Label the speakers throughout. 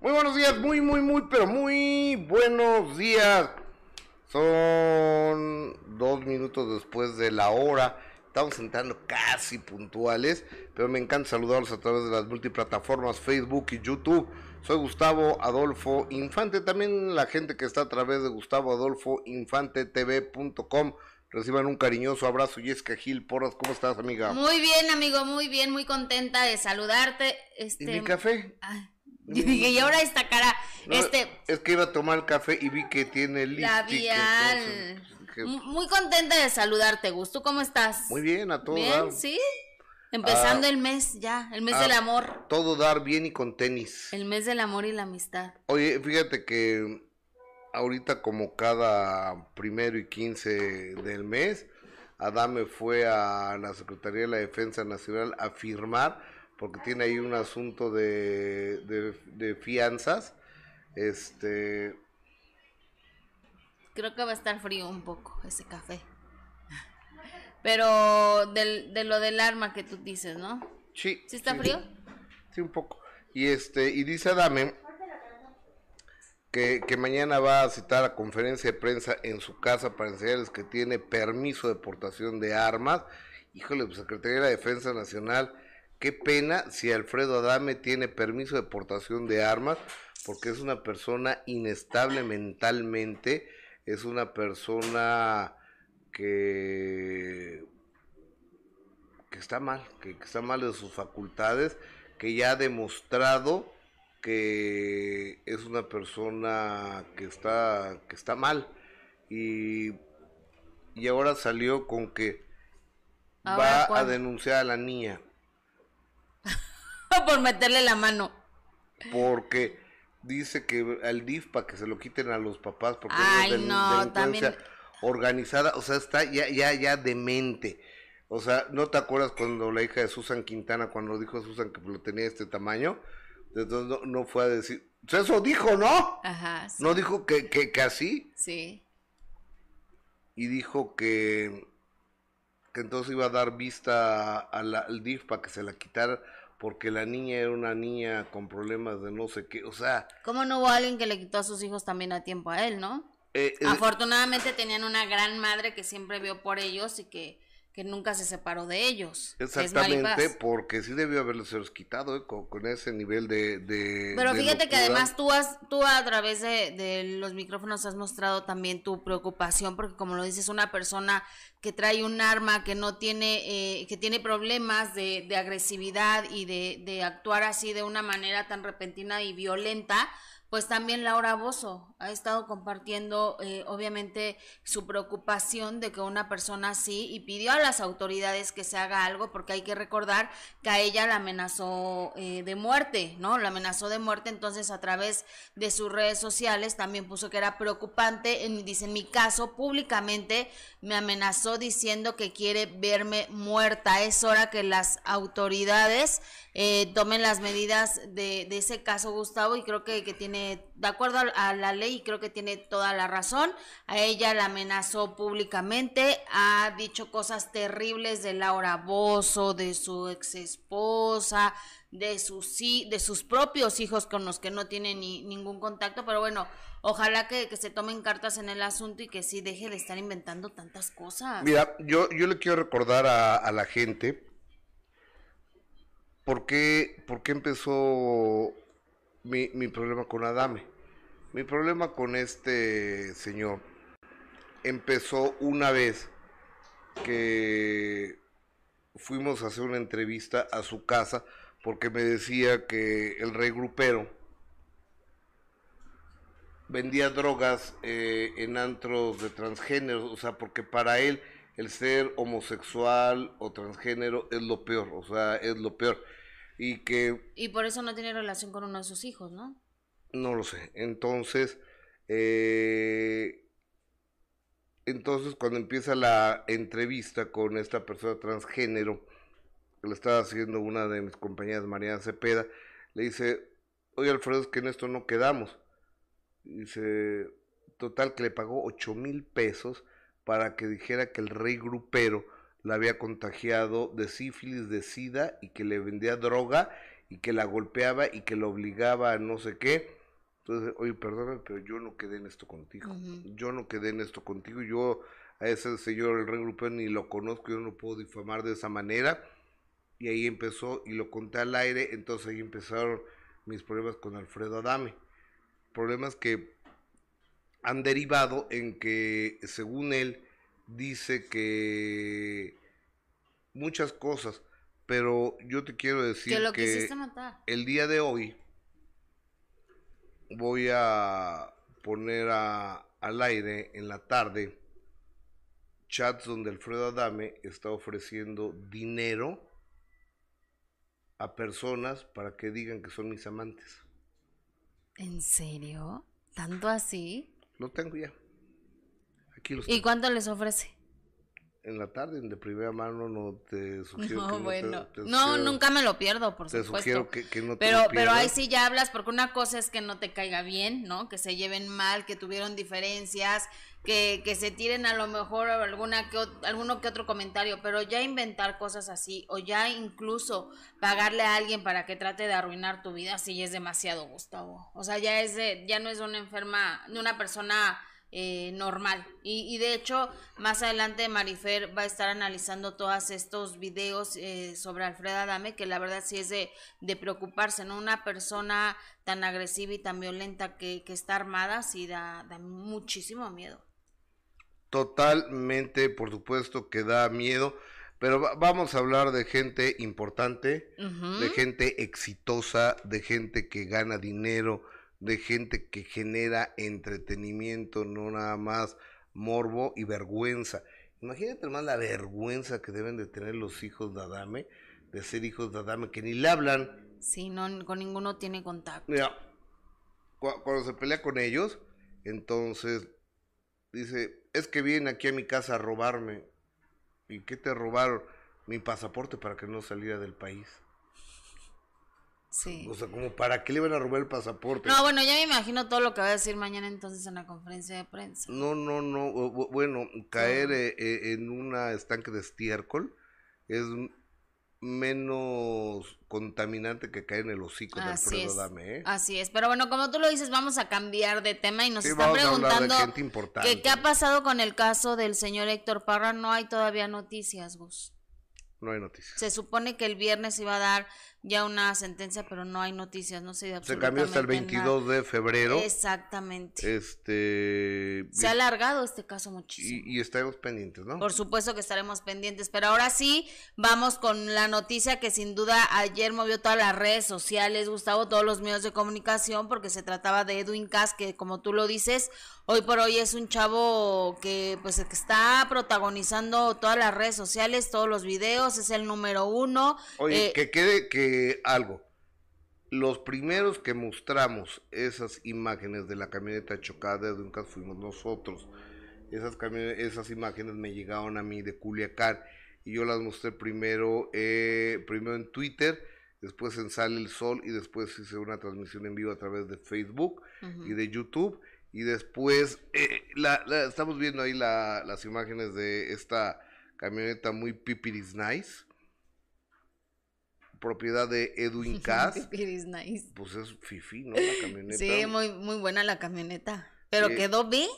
Speaker 1: Muy buenos días, muy, muy, muy, pero muy buenos días. Son dos minutos después de la hora. Estamos entrando casi puntuales, pero me encanta saludarlos a través de las multiplataformas Facebook y YouTube. Soy Gustavo Adolfo Infante, también la gente que está a través de Gustavo Adolfo Infante TV.com. Reciban un cariñoso abrazo, Jessica Gil Porras, ¿cómo estás, amiga?
Speaker 2: Muy bien, amigo, muy bien, muy contenta de saludarte. Este...
Speaker 1: ¿Y mi café?
Speaker 2: Ay, yo dije, y ahora esta cara,
Speaker 1: No,
Speaker 2: este,
Speaker 1: Es que iba a tomar café y vi que tiene
Speaker 2: labial.
Speaker 1: dije,
Speaker 2: Muy contenta de saludarte, Gus. ¿Tú cómo estás?
Speaker 1: Muy bien, a todo
Speaker 2: Bien,
Speaker 1: dar.
Speaker 2: sí. Empezando
Speaker 1: Ah,
Speaker 2: el mes ya, el mes
Speaker 1: ah,
Speaker 2: del amor.
Speaker 1: Todo dar bien y con tenis.
Speaker 2: El mes del amor y la amistad.
Speaker 1: Oye, fíjate que ahorita como cada primero y quince del mes, Adame fue a la Secretaría de la Defensa Nacional a firmar, porque tiene ahí un asunto de, de, de fianzas. Este,
Speaker 2: Creo que va a estar frío un poco ese café. Pero del, de lo del arma que tú dices, ¿no?
Speaker 1: sí.
Speaker 2: ¿Sí está frío?
Speaker 1: Sí, un poco. Y este, y dice Adame que, que mañana va a citar a conferencia de prensa en su casa para enseñarles que tiene permiso de portación de armas. Híjole, pues Secretaría de la Defensa Nacional, qué pena si Alfredo Adame tiene permiso de portación de armas, porque es una persona inestable mentalmente, es una persona que que está mal, que, que está mal de sus facultades, que ya ha demostrado que es una persona que está, que está mal. Y, y ahora salió con que
Speaker 2: ¿Ahora
Speaker 1: va a denunciar a la niña,
Speaker 2: Por meterle la mano.
Speaker 1: porque dice que al DIF para que se lo quiten a los papás, porque
Speaker 2: Ay,
Speaker 1: es
Speaker 2: no,
Speaker 1: delincuencia
Speaker 2: también-
Speaker 1: organizada, o sea, está ya, ya, ya demente. O sea, ¿no te acuerdas cuando la hija de Susan Quintana, cuando dijo Susan que lo tenía de este tamaño? Entonces no, no fue a decir, eso dijo, ¿no?
Speaker 2: Ajá, sí.
Speaker 1: No dijo que, que, que así,
Speaker 2: Sí.
Speaker 1: y dijo que, que entonces iba a dar vista a la- al DIF para que se la quitara, porque la niña era una niña con problemas de no sé qué, o sea,
Speaker 2: ¿Cómo no hubo alguien que le quitó a sus hijos también a tiempo a él, no?
Speaker 1: eh, eh,
Speaker 2: Afortunadamente tenían una gran madre que siempre vio por ellos y que, que nunca se separó de ellos. es
Speaker 1: exactamente, porque sí debió haberlos quitado eh, con, con ese nivel de... de
Speaker 2: Pero
Speaker 1: de
Speaker 2: fíjate que además tú has, tú a través de, de los micrófonos has mostrado también tu preocupación, porque como lo dices, una persona que trae un arma, que no tiene, eh, que tiene problemas de, de agresividad y de, de actuar así de una manera tan repentina y violenta, pues también Laura Bozo ha estado compartiendo eh, obviamente su preocupación de que una persona así y pidió a las autoridades que se haga algo porque hay que recordar que a ella la amenazó eh, de muerte, ¿no? La amenazó de muerte, entonces a través de sus redes sociales también puso que era preocupante, en, dice en mi caso públicamente me amenazó diciendo que quiere verme muerta, es hora que las autoridades eh, tomen las medidas de, de ese caso, Gustavo, y creo que, que tiene, de acuerdo a, la ley, creo que tiene toda la razón. A ella la amenazó públicamente, ha dicho cosas terribles de Laura Bozo, de su ex esposa, de sus, de sus propios hijos con los que no tiene ni, ningún contacto, pero bueno, ojalá que, que se tomen cartas en el asunto y que sí deje de estar inventando tantas cosas.
Speaker 1: Mira, yo, yo le quiero recordar a, a la gente por qué, por qué empezó mi, mi problema con Adame. Mi problema con este señor empezó una vez que fuimos a hacer una entrevista a su casa porque me decía que el rey grupero vendía drogas eh, en antros de transgéneros, o sea, porque para él el ser homosexual o transgénero es lo peor, o sea, es lo peor. Y que
Speaker 2: Y por eso no tiene relación con uno de sus hijos, ¿no?
Speaker 1: no lo sé. Entonces, eh, entonces cuando empieza la entrevista con esta persona transgénero, que le estaba haciendo una de mis compañeras, Mariana Cepeda, le dice, oye Alfredo, es que en esto no quedamos. Dice, total que le pagó ocho mil pesos para que dijera que el rey grupero la había contagiado de sífilis, de sida y que le vendía droga y que la golpeaba y que la obligaba a no sé qué. Entonces, oye, perdóname, pero yo no quedé en esto contigo. Yo no quedé en esto contigo. Yo a ese señor, el rey grupero, ni lo conozco, yo no puedo difamar de esa manera. Y ahí empezó, y lo conté al aire, entonces ahí empezaron mis problemas con Alfredo Adame. Problemas que han derivado en que, según él, dice que muchas cosas, pero yo te quiero decir
Speaker 2: que, lo
Speaker 1: que el día de hoy voy a poner a, al aire en la tarde chats donde Alfredo Adame está ofreciendo dinero a personas para que digan que son mis amantes.
Speaker 2: ¿En serio? ¿Tanto así?
Speaker 1: Lo tengo ya.
Speaker 2: Aquí los ¿Y cuánto les ofrece?
Speaker 1: en la tarde, de primera mano, no te sugiero
Speaker 2: no,
Speaker 1: que
Speaker 2: bueno. no, nunca me lo pierdo, por
Speaker 1: te
Speaker 2: supuesto.
Speaker 1: Sugiero que, que no
Speaker 2: te pero, pero ahí sí ya hablas, porque una cosa es que no te caiga bien, ¿no? Que se lleven mal, que tuvieron diferencias, que, que se tiren a lo mejor alguna que, alguno que otro comentario, pero ya inventar cosas así, o ya incluso pagarle a alguien para que trate de arruinar tu vida, sí es demasiado, Gustavo. O sea, ya es de, ya no es una enferma, de una persona eh, normal. Y, y, de hecho, más adelante Marifer va a estar analizando todos estos videos eh, sobre Alfredo Adame, que la verdad sí es de, de, preocuparse, ¿no? Una persona tan agresiva y tan violenta que, que está armada, sí da, da, muchísimo miedo.
Speaker 1: Totalmente, por supuesto que da miedo. Pero vamos a hablar de gente importante, de gente exitosa, de gente que gana dinero, de gente que genera entretenimiento, no nada más morbo y vergüenza. Imagínate más la vergüenza que deben de tener los hijos de Adame, de ser hijos de Adame, que ni le hablan.
Speaker 2: Sí, no, con ninguno tiene contacto.
Speaker 1: Mira, cuando se pelea con ellos, entonces dice, es que vienen aquí a mi casa a robarme. ¿Y qué te robaron? Mi pasaporte para que no saliera del país.
Speaker 2: Sí.
Speaker 1: O sea, como para qué le van a robar el pasaporte.
Speaker 2: No, bueno, ya me imagino todo lo que va a decir mañana entonces en la conferencia de prensa.
Speaker 1: No, no, no. Bueno, caer eh, eh, en una estanque de estiércol es menos contaminante que caer en el hocico del Alfredo Dame, ¿eh?
Speaker 2: Así es, pero bueno, como tú lo dices, vamos a cambiar de tema y nos están preguntando qué ha pasado con el caso del señor Héctor Parra. No hay todavía noticias, Gus.
Speaker 1: No hay noticias.
Speaker 2: Se supone que el viernes iba a dar ya una sentencia, pero no hay noticias, no sé de
Speaker 1: Se cambió hasta el 22 de febrero.
Speaker 2: Exactamente.
Speaker 1: Este
Speaker 2: se ha alargado este caso muchísimo.
Speaker 1: Y, estaremos pendientes, ¿no?
Speaker 2: Por supuesto que estaremos pendientes, pero ahora sí vamos con la noticia que sin duda ayer movió todas las redes sociales, Gustavo, todos los medios de comunicación porque se trataba de Edwin Cass que como tú lo dices, hoy por hoy es un chavo que pues está protagonizando todas las redes sociales, todos los videos, es el número uno.
Speaker 1: Oye, eh, que quede que algo. Los primeros que mostramos esas imágenes de la camioneta chocada de Duncas fuimos nosotros. Esas, esas imágenes me llegaron a mí de Culiacán y yo las mostré primero, eh, primero en Twitter, después en Sale el Sol y después hice una transmisión en vivo a través de Facebook y de YouTube y después eh, la, estamos viendo ahí las imágenes de esta camioneta muy pipiris nice propiedad de Edwin Cass. Pues es fifi, ¿no? La camioneta.
Speaker 2: Sí, muy, muy buena la camioneta. Pero quedó bien.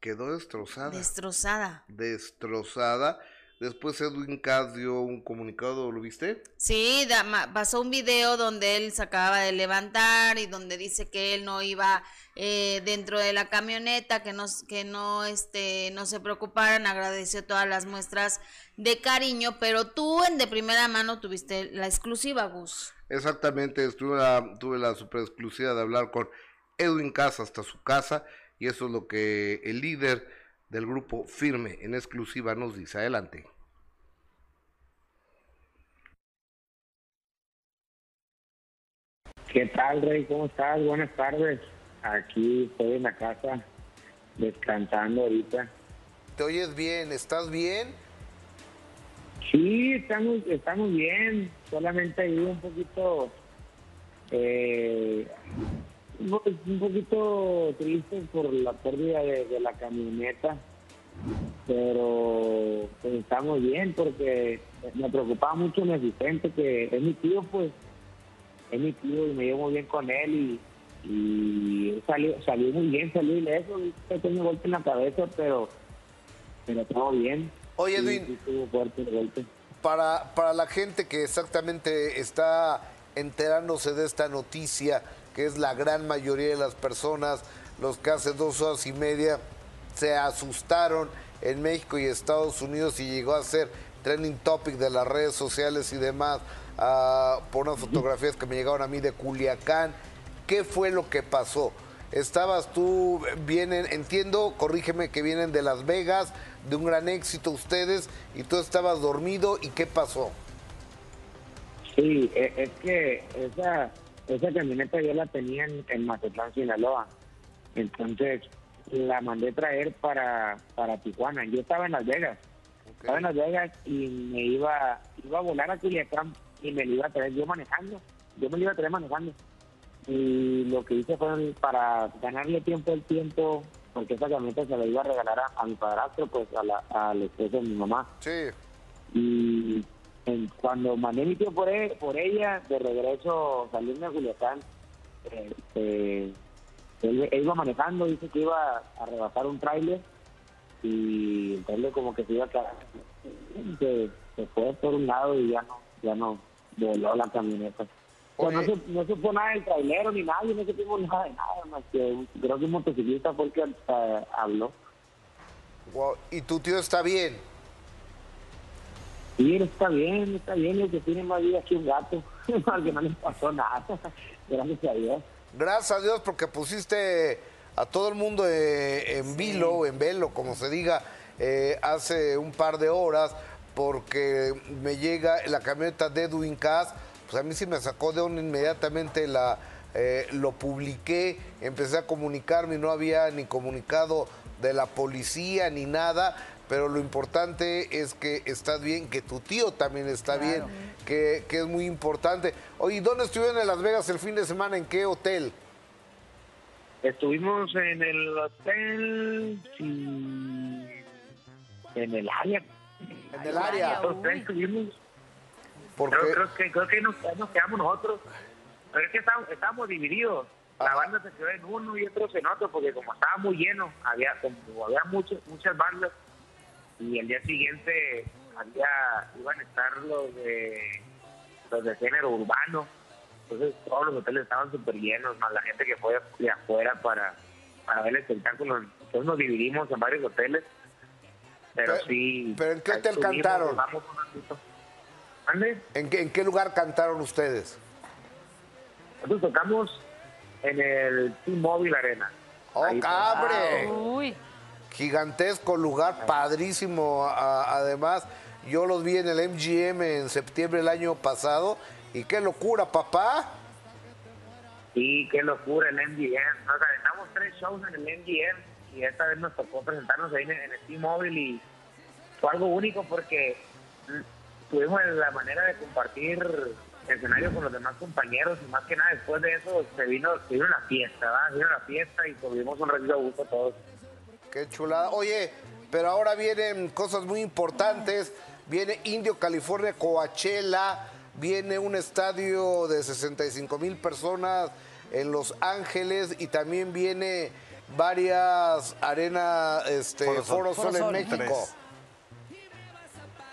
Speaker 1: Quedó destrozada.
Speaker 2: Destrozada.
Speaker 1: Destrozada. Después Edwin Cass dio un comunicado, ¿lo viste?
Speaker 2: Sí, pasó un video donde él se acababa de levantar y donde dice que él no iba eh, dentro de la camioneta, que no, que no, este, no se preocuparan, agradeció todas las muestras de cariño, pero tú en de primera mano tuviste la exclusiva, Gus.
Speaker 1: Exactamente, tuve la, tuve la super exclusiva de hablar con Edwin Cass hasta su casa y eso es lo que el líder del grupo Firme en exclusiva nos dice. Adelante.
Speaker 3: ¿Qué tal, Rey? ¿Cómo estás? Buenas tardes. Aquí estoy en la casa descansando ahorita.
Speaker 1: ¿Te oyes bien? ¿Estás bien?
Speaker 3: Sí, estamos, estamos bien. Solamente ahí un poquito eh, un poquito triste por la pérdida de, la camioneta, pero pues, estamos bien porque me preocupaba mucho mi asistente, que es mi tío, pues, es mi tío y me llevo bien con él y, y salió, salió muy bien, salió ileso, un pequeño golpe en la cabeza, pero, pero todo bien.
Speaker 1: Oye, Edwin.
Speaker 3: sí estuvo fuerte el golpe.
Speaker 1: para, para la gente que exactamente está enterándose de esta noticia, que es la gran mayoría de las personas, los que hace dos horas y media se asustaron en México y Estados Unidos y llegó a ser trending topic de las redes sociales y demás ah, por unas fotografías que me llegaron a mí de Culiacán. ¿Qué fue lo que pasó? Estabas tú, vienen, entiendo, corrígeme que vienen de Las Vegas, de un gran éxito ustedes, y tú estabas dormido, ¿y qué pasó?
Speaker 3: Sí, e- es que esa, esa camioneta yo la tenía en, en Mazatlán, Sinaloa. Entonces la mandé traer para, para Tijuana. Yo estaba en Las Vegas. Estaba en Las Vegas y me iba, iba a volar a Culiacán y me iba a traer yo manejando. Yo me lo iba a traer manejando. Y lo que hice fue para ganarle tiempo al tiempo, porque esa camioneta se la iba a regalar a, a mi padrastro, pues a la, al esposo de mi mamá
Speaker 1: Sí.
Speaker 3: y cuando mandé mi tío por, e- por ella, de regreso saliendo de Culiacán, este, él, él iba manejando, dice que iba a rebasar un tráiler y el tráiler como que se iba a quedar, se, se fue por un lado y ya no, ya no voló la camioneta. O sea, no, se, no supo nada del trailero ni nadie, no supimos nada de nada, más que creo que un motociclista fue el que eh, habló.
Speaker 1: Wow, ¿Y tu tío está bien?
Speaker 3: Sí, está bien, está bien, el que tiene más vida que un gato, al que no le pasó nada, gracias a Dios.
Speaker 1: Gracias a Dios porque pusiste a todo el mundo eh, en vilo, en velo, como se diga, eh, hace un par de horas, porque me llega la camioneta de Edwin Cass, pues a mí sí me sacó de onda inmediatamente la... eh, lo publiqué, empecé a comunicarme y no había ni comunicado de la policía ni nada, pero lo importante es que estás bien, que tu tío también está bien, que, que es muy importante. Oye, ¿dónde estuvieron en Las Vegas el fin de semana? ¿En qué hotel?
Speaker 3: Estuvimos en el hotel, sí, en el área.
Speaker 1: En el área.
Speaker 3: Estuvimos.
Speaker 1: Porque
Speaker 3: Creo, creo que, creo que nos, nos quedamos nosotros. Pero es que estábamos, estábamos divididos. La banda se quedó en uno y otros en otro, porque como estaba muy lleno, había como había muchas muchas bandas. Y el día siguiente había iban a estar los de los de género urbano. Entonces todos los hoteles estaban súper llenos, más la gente que fue de afuera para, para ver el espectáculo. Entonces nos dividimos en varios hoteles. Pero,
Speaker 1: Pero-
Speaker 3: sí.
Speaker 1: pero ¿en qué hotel
Speaker 3: estuvimos,
Speaker 1: cantaron? ¿en qué, en qué lugar cantaron ustedes?
Speaker 3: Nosotros tocamos en el T-Mobile Arena.
Speaker 1: ¡Oh, cabre!
Speaker 2: Uy,
Speaker 1: Gigantesco lugar, padrísimo. a- además, yo los vi en el MGM en septiembre del año pasado. Y qué locura, papá.
Speaker 3: Sí, qué locura el MGM. Nos aventamos tres shows en el MGM y esta vez nos tocó presentarnos ahí en, en el T-Mobile y fue algo único porque tuvimos la manera de compartir escenario con los demás compañeros y más que nada después de eso se vino, se vino la fiesta, ¿verdad? Se vino la fiesta y tuvimos un ratito de gusto todos.
Speaker 1: Qué chulada. Oye, pero ahora vienen cosas muy importantes. Viene Indio, California, Coachella. Viene un estadio de 65 mil personas en Los Ángeles. Y también viene varias arenas, este,
Speaker 4: Foro
Speaker 1: Foro
Speaker 4: Sol.
Speaker 1: Sol, en
Speaker 4: Sol.
Speaker 1: México.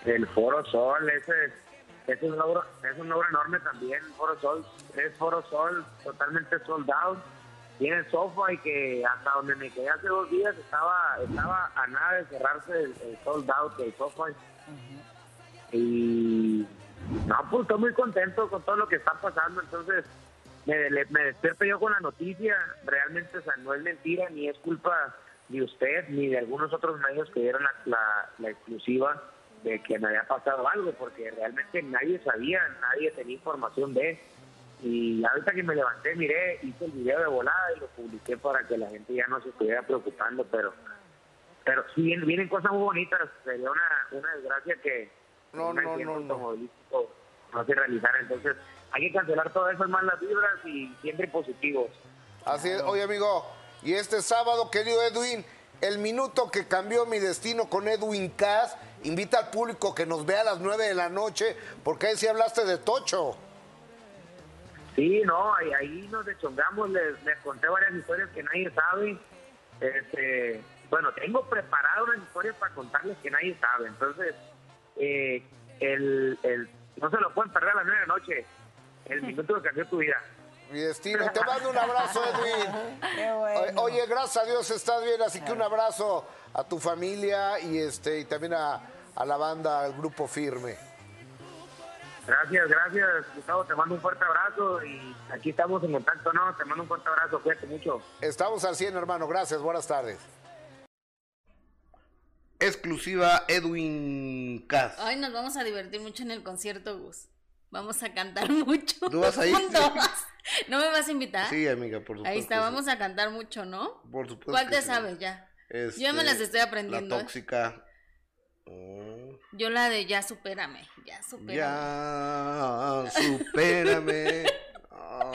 Speaker 3: El Foro Sol, ese, es, un logro, es un logro enorme también. Foro Sol, es Foro Sol totalmente sold out. Tiene el y que hasta donde me quedé hace dos días estaba estaba a nada de cerrarse el, el sold out del sofá. Y no, pues estoy muy contento con todo lo que está pasando. Entonces me, me despierto yo con la noticia. Realmente, o sea, no es mentira ni es culpa de usted ni de algunos otros medios que dieron la, la- la exclusiva de que me había pasado algo, porque realmente nadie sabía, nadie tenía información de. Y ahorita que me levanté, miré, hice el video de volada y lo publiqué para que la gente ya no se estuviera preocupando, pero pero sí vienen, vienen cosas muy bonitas. Sería una, una desgracia que
Speaker 1: No,
Speaker 3: un
Speaker 1: no, no, no.
Speaker 3: no se realizara. Entonces hay que cancelar todo eso, más las vibras y siempre positivos.
Speaker 1: Así es. Oye, amigo, y este sábado, querido Edwin, el minuto que cambió mi destino con Edwin Cass, invita al público que nos vea a las 9 de la noche, porque ahí sí hablaste de Tocho.
Speaker 3: Sí, no, ahí, ahí nos deschongamos, les, les conté varias historias que nadie sabe. Este, bueno, tengo preparado unas historias para contarles que nadie sabe. Entonces, eh, el, el, no se lo pueden perder a las nueve de la noche. El minuto que cambió tu vida.
Speaker 5: Mi destino. Te mando un abrazo, Edwin.
Speaker 6: Qué bueno.
Speaker 5: Oye, gracias a Dios estás bien, así que un abrazo a tu familia y este y también a, a la banda, al grupo firme.
Speaker 3: Gracias, gracias, Gustavo. Te mando un fuerte abrazo y aquí estamos en contacto, ¿no? Te mando un fuerte abrazo, cuídate mucho.
Speaker 5: Estamos al 100, hermano. Gracias, buenas tardes.
Speaker 1: Exclusiva Edwin Cass.
Speaker 2: Ay, nos vamos a divertir mucho en el concierto, Gus. Vamos a cantar mucho.
Speaker 1: ¿Tú vas a ir?
Speaker 2: juntos. ¿No me vas a invitar?
Speaker 1: Sí, amiga, por supuesto.
Speaker 2: Ahí está, vamos
Speaker 1: sí.
Speaker 2: a cantar mucho, ¿no?
Speaker 1: Por supuesto.
Speaker 2: ¿Cuál te
Speaker 1: sí.
Speaker 2: sabes ya?
Speaker 1: Este,
Speaker 2: Yo me las estoy aprendiendo,
Speaker 1: La
Speaker 2: ¿eh?
Speaker 1: Mm,
Speaker 2: Yo la de ya supérame, ya supérame. Ya.
Speaker 1: Ya, supérame. Ah,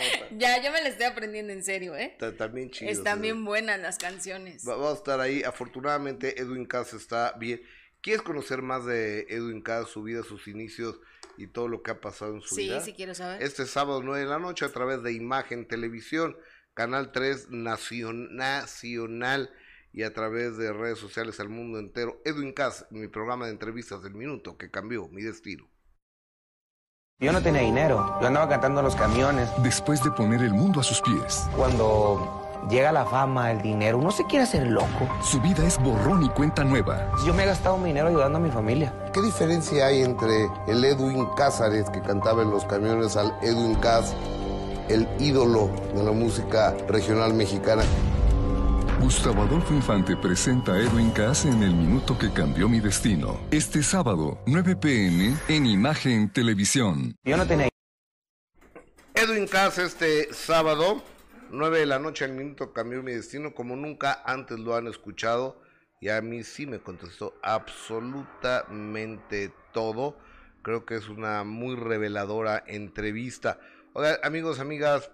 Speaker 2: yo me la estoy aprendiendo en serio, ¿eh?
Speaker 1: También chido.
Speaker 2: Están
Speaker 1: sí.
Speaker 2: bien buenas las canciones.
Speaker 1: Va- Vamos a estar ahí. Afortunadamente, Edwin Cass está bien. ¿Quieres conocer más de Edwin Cass, su vida, sus inicios y todo lo que ha pasado en su
Speaker 2: Sí,
Speaker 1: vida?
Speaker 2: sí quiero saber.
Speaker 1: Este sábado 9 de la noche a través de Imagen Televisión, Canal 3 Nacion- Nacional y a través de redes sociales al mundo entero. Edwin Cass, mi programa de entrevistas del minuto que cambió mi destino.
Speaker 4: Yo no tenía dinero, yo andaba cantando en los camiones.
Speaker 7: Después de poner el mundo a sus pies,
Speaker 4: Cuando llega la fama, el dinero, uno se quiere hacer loco.
Speaker 7: su vida es borrón y cuenta nueva.
Speaker 4: Yo me he gastado mi dinero ayudando a mi familia.
Speaker 1: ¿Qué diferencia hay entre el Edwin Cázares que cantaba en los camiones al Edwin Cass, el ídolo de la música regional mexicana?
Speaker 7: Gustavo Adolfo Infante presenta a Edwin Cass en El Minuto que Cambió Mi Destino. Este sábado, 9 pm, en Imagen Televisión.
Speaker 4: Yo no tenía
Speaker 1: Edwin Cass este sábado, 9 de la noche, el minuto cambió mi destino, como nunca antes lo han escuchado, y a mí sí me contestó absolutamente todo. Creo que es una muy reveladora entrevista. Oigan, amigos, amigas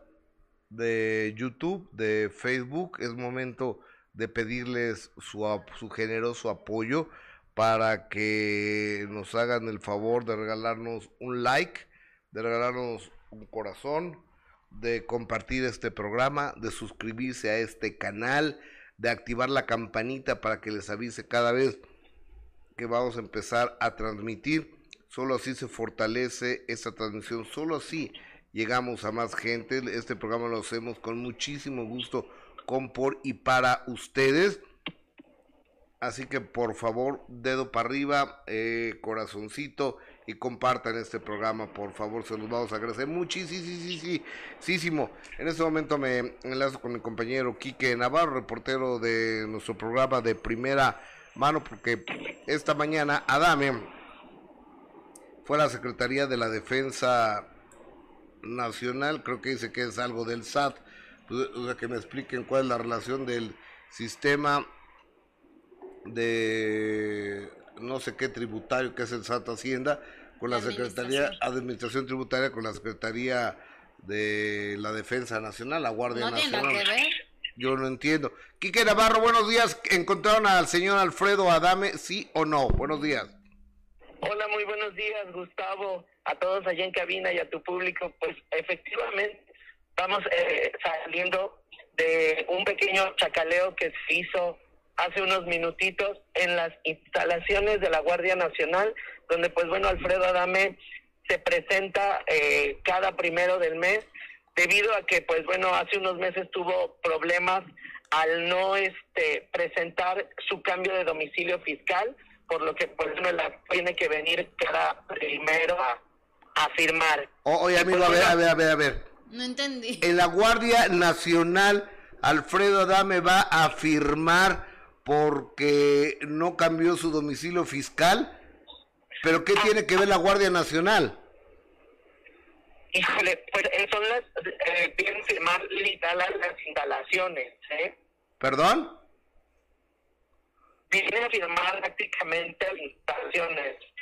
Speaker 1: de YouTube, de Facebook, es momento de pedirles su, su generoso apoyo para que nos hagan el favor de regalarnos un like, de regalarnos un corazón, de compartir este programa, de suscribirse a este canal, de activar la campanita para que les avise cada vez que vamos a empezar a transmitir. Solo así se fortalece esta transmisión, solo así llegamos a más gente. Este programa lo hacemos con muchísimo gusto, con, por y para ustedes. Así que por favor, dedo para arriba, eh, corazoncito y compartan este programa, por favor, se los vamos a agradecer muchísimo. En este momento me enlazo con mi compañero Quique Navarro, reportero de nuestro programa de primera mano, porque esta mañana Adame fue a la Secretaría de la Defensa Nacional, creo que dice que es algo del SAT, pues, o sea, que me expliquen cuál es la relación del sistema de no sé qué tributario que es el SAT Hacienda con la,
Speaker 2: La
Speaker 1: Secretaría
Speaker 2: administración.
Speaker 1: Administración Tributaria con la Secretaría de la Defensa Nacional, la Guardia
Speaker 2: No tiene
Speaker 1: Nacional.
Speaker 2: nada que ver.
Speaker 1: Yo no entiendo. Quique Navarro, buenos días. ¿Encontraron al señor Alfredo Adame, sí o no? Buenos días.
Speaker 8: Hola, muy buenos días, Gustavo, a todos allá en cabina y a tu público. Pues efectivamente, estamos eh, saliendo de un pequeño chacaleo que se hizo hace unos minutitos en las instalaciones de la Guardia Nacional, donde pues bueno, Alfredo Adame se presenta eh, cada primero del mes, debido a que pues bueno, hace unos meses tuvo problemas al no este presentar su cambio de domicilio fiscal, por lo que pues bueno, la tiene que venir cada primero a, a firmar.
Speaker 1: O- oye, amigo, a ver, a ver, a ver, a ver.
Speaker 2: No entendí.
Speaker 1: En la Guardia Nacional, Alfredo Adame va a firmar porque no cambió su domicilio fiscal. ¿Pero qué tiene que ver la Guardia Nacional?
Speaker 8: Híjole, pues son las, eh, tienen que firmar literal las instalaciones, ¿eh?
Speaker 1: ¿Perdón?
Speaker 8: Vienen a firmar prácticamente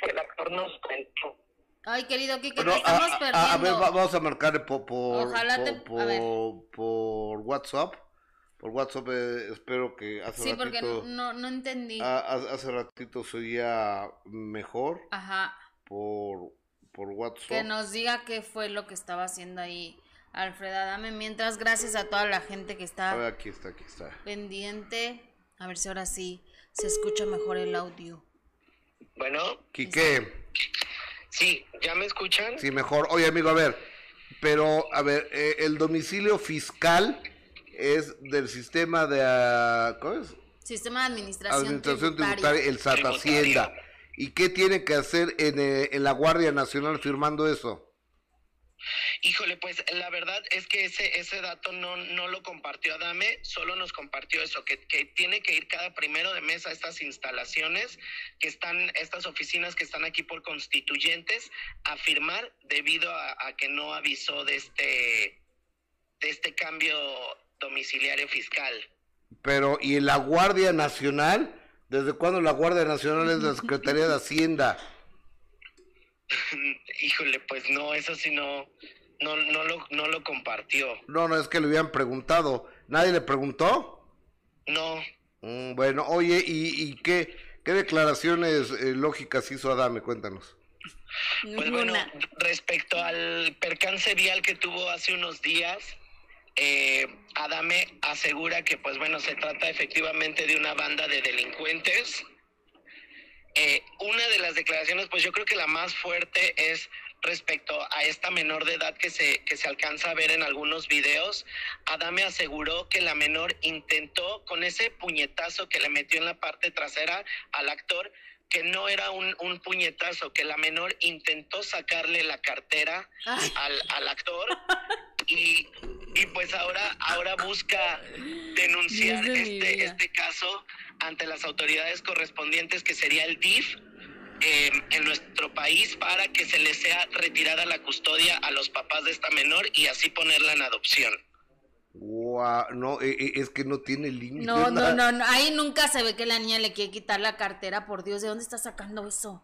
Speaker 8: que el actor nos contó.
Speaker 2: Ay, querido Kike,
Speaker 1: No,
Speaker 2: te estamos
Speaker 1: a, a-
Speaker 2: perdiendo.
Speaker 1: a ver, va- vamos a marcarle por, por,
Speaker 2: Ojalá te-
Speaker 1: por,
Speaker 2: a ver.
Speaker 1: por- por WhatsApp. Por WhatsApp eh, espero que hace
Speaker 2: sí, porque
Speaker 1: ratito,
Speaker 2: no, no entendí.
Speaker 1: a- a- hace ratito se oía mejor
Speaker 2: Ajá.
Speaker 1: por, por WhatsApp.
Speaker 2: Que nos diga qué fue lo que estaba haciendo ahí Alfreda, dame mientras, gracias a toda la gente que
Speaker 1: A
Speaker 2: está
Speaker 1: ver, aquí está, aquí está.
Speaker 2: pendiente. A ver si ahora sí se escucha mejor el audio.
Speaker 8: Bueno,
Speaker 1: Quique,
Speaker 8: sí, ¿ya me escuchan?
Speaker 1: sí, mejor. Oye, amigo, a ver, pero, a ver, eh, el domicilio fiscal es del sistema de, ah, ¿cómo es?
Speaker 2: Sistema de administración,
Speaker 1: Administración
Speaker 2: tributaria.
Speaker 1: Tributaria, el SAT. Hacienda. ¿Y qué tiene que hacer en, eh, en la Guardia Nacional firmando eso?
Speaker 8: Híjole, pues la verdad es que ese, ese dato no, no lo compartió Adame, solo nos compartió eso, que, que tiene que ir cada primero de mes a estas instalaciones, que están, estas oficinas que están aquí por constituyentes, a firmar debido a, a que no avisó de este, de este cambio domiciliario fiscal.
Speaker 1: Pero, ¿y la Guardia Nacional? ¿Desde cuándo la Guardia Nacional es la Secretaría de Hacienda?
Speaker 8: Híjole, pues no, eso sí no, no, no, lo, no lo compartió.
Speaker 1: No, no, es que le habían preguntado. ¿Nadie le preguntó?
Speaker 8: No,
Speaker 1: Mm, bueno, oye, ¿y, y qué, qué declaraciones eh, lógicas hizo Adame? Cuéntanos.
Speaker 8: Pues bueno,
Speaker 2: Ninguna.
Speaker 8: respecto al percance vial que tuvo hace unos días, eh, Adame asegura que, pues bueno, se trata efectivamente de una banda de delincuentes. Eh, una de las declaraciones, pues yo creo que la más fuerte es respecto a esta menor de edad que se, que se alcanza a ver en algunos videos. Adame aseguró que la menor intentó, con ese puñetazo que le metió en la parte trasera al actor, que no era un, un puñetazo, que la menor intentó sacarle la cartera al, al actor y, y pues ahora, ahora busca denunciar este, este caso ante las autoridades correspondientes, que sería el DIF, eh, en nuestro país, para que se le sea retirada la custodia a los papás de esta menor y así ponerla en adopción.
Speaker 1: Guau, no, eh, eh, es que no tiene límite.
Speaker 2: No, no, no, no, ahí nunca se ve que la niña le quiere quitar la cartera, por Dios, ¿de dónde está sacando eso?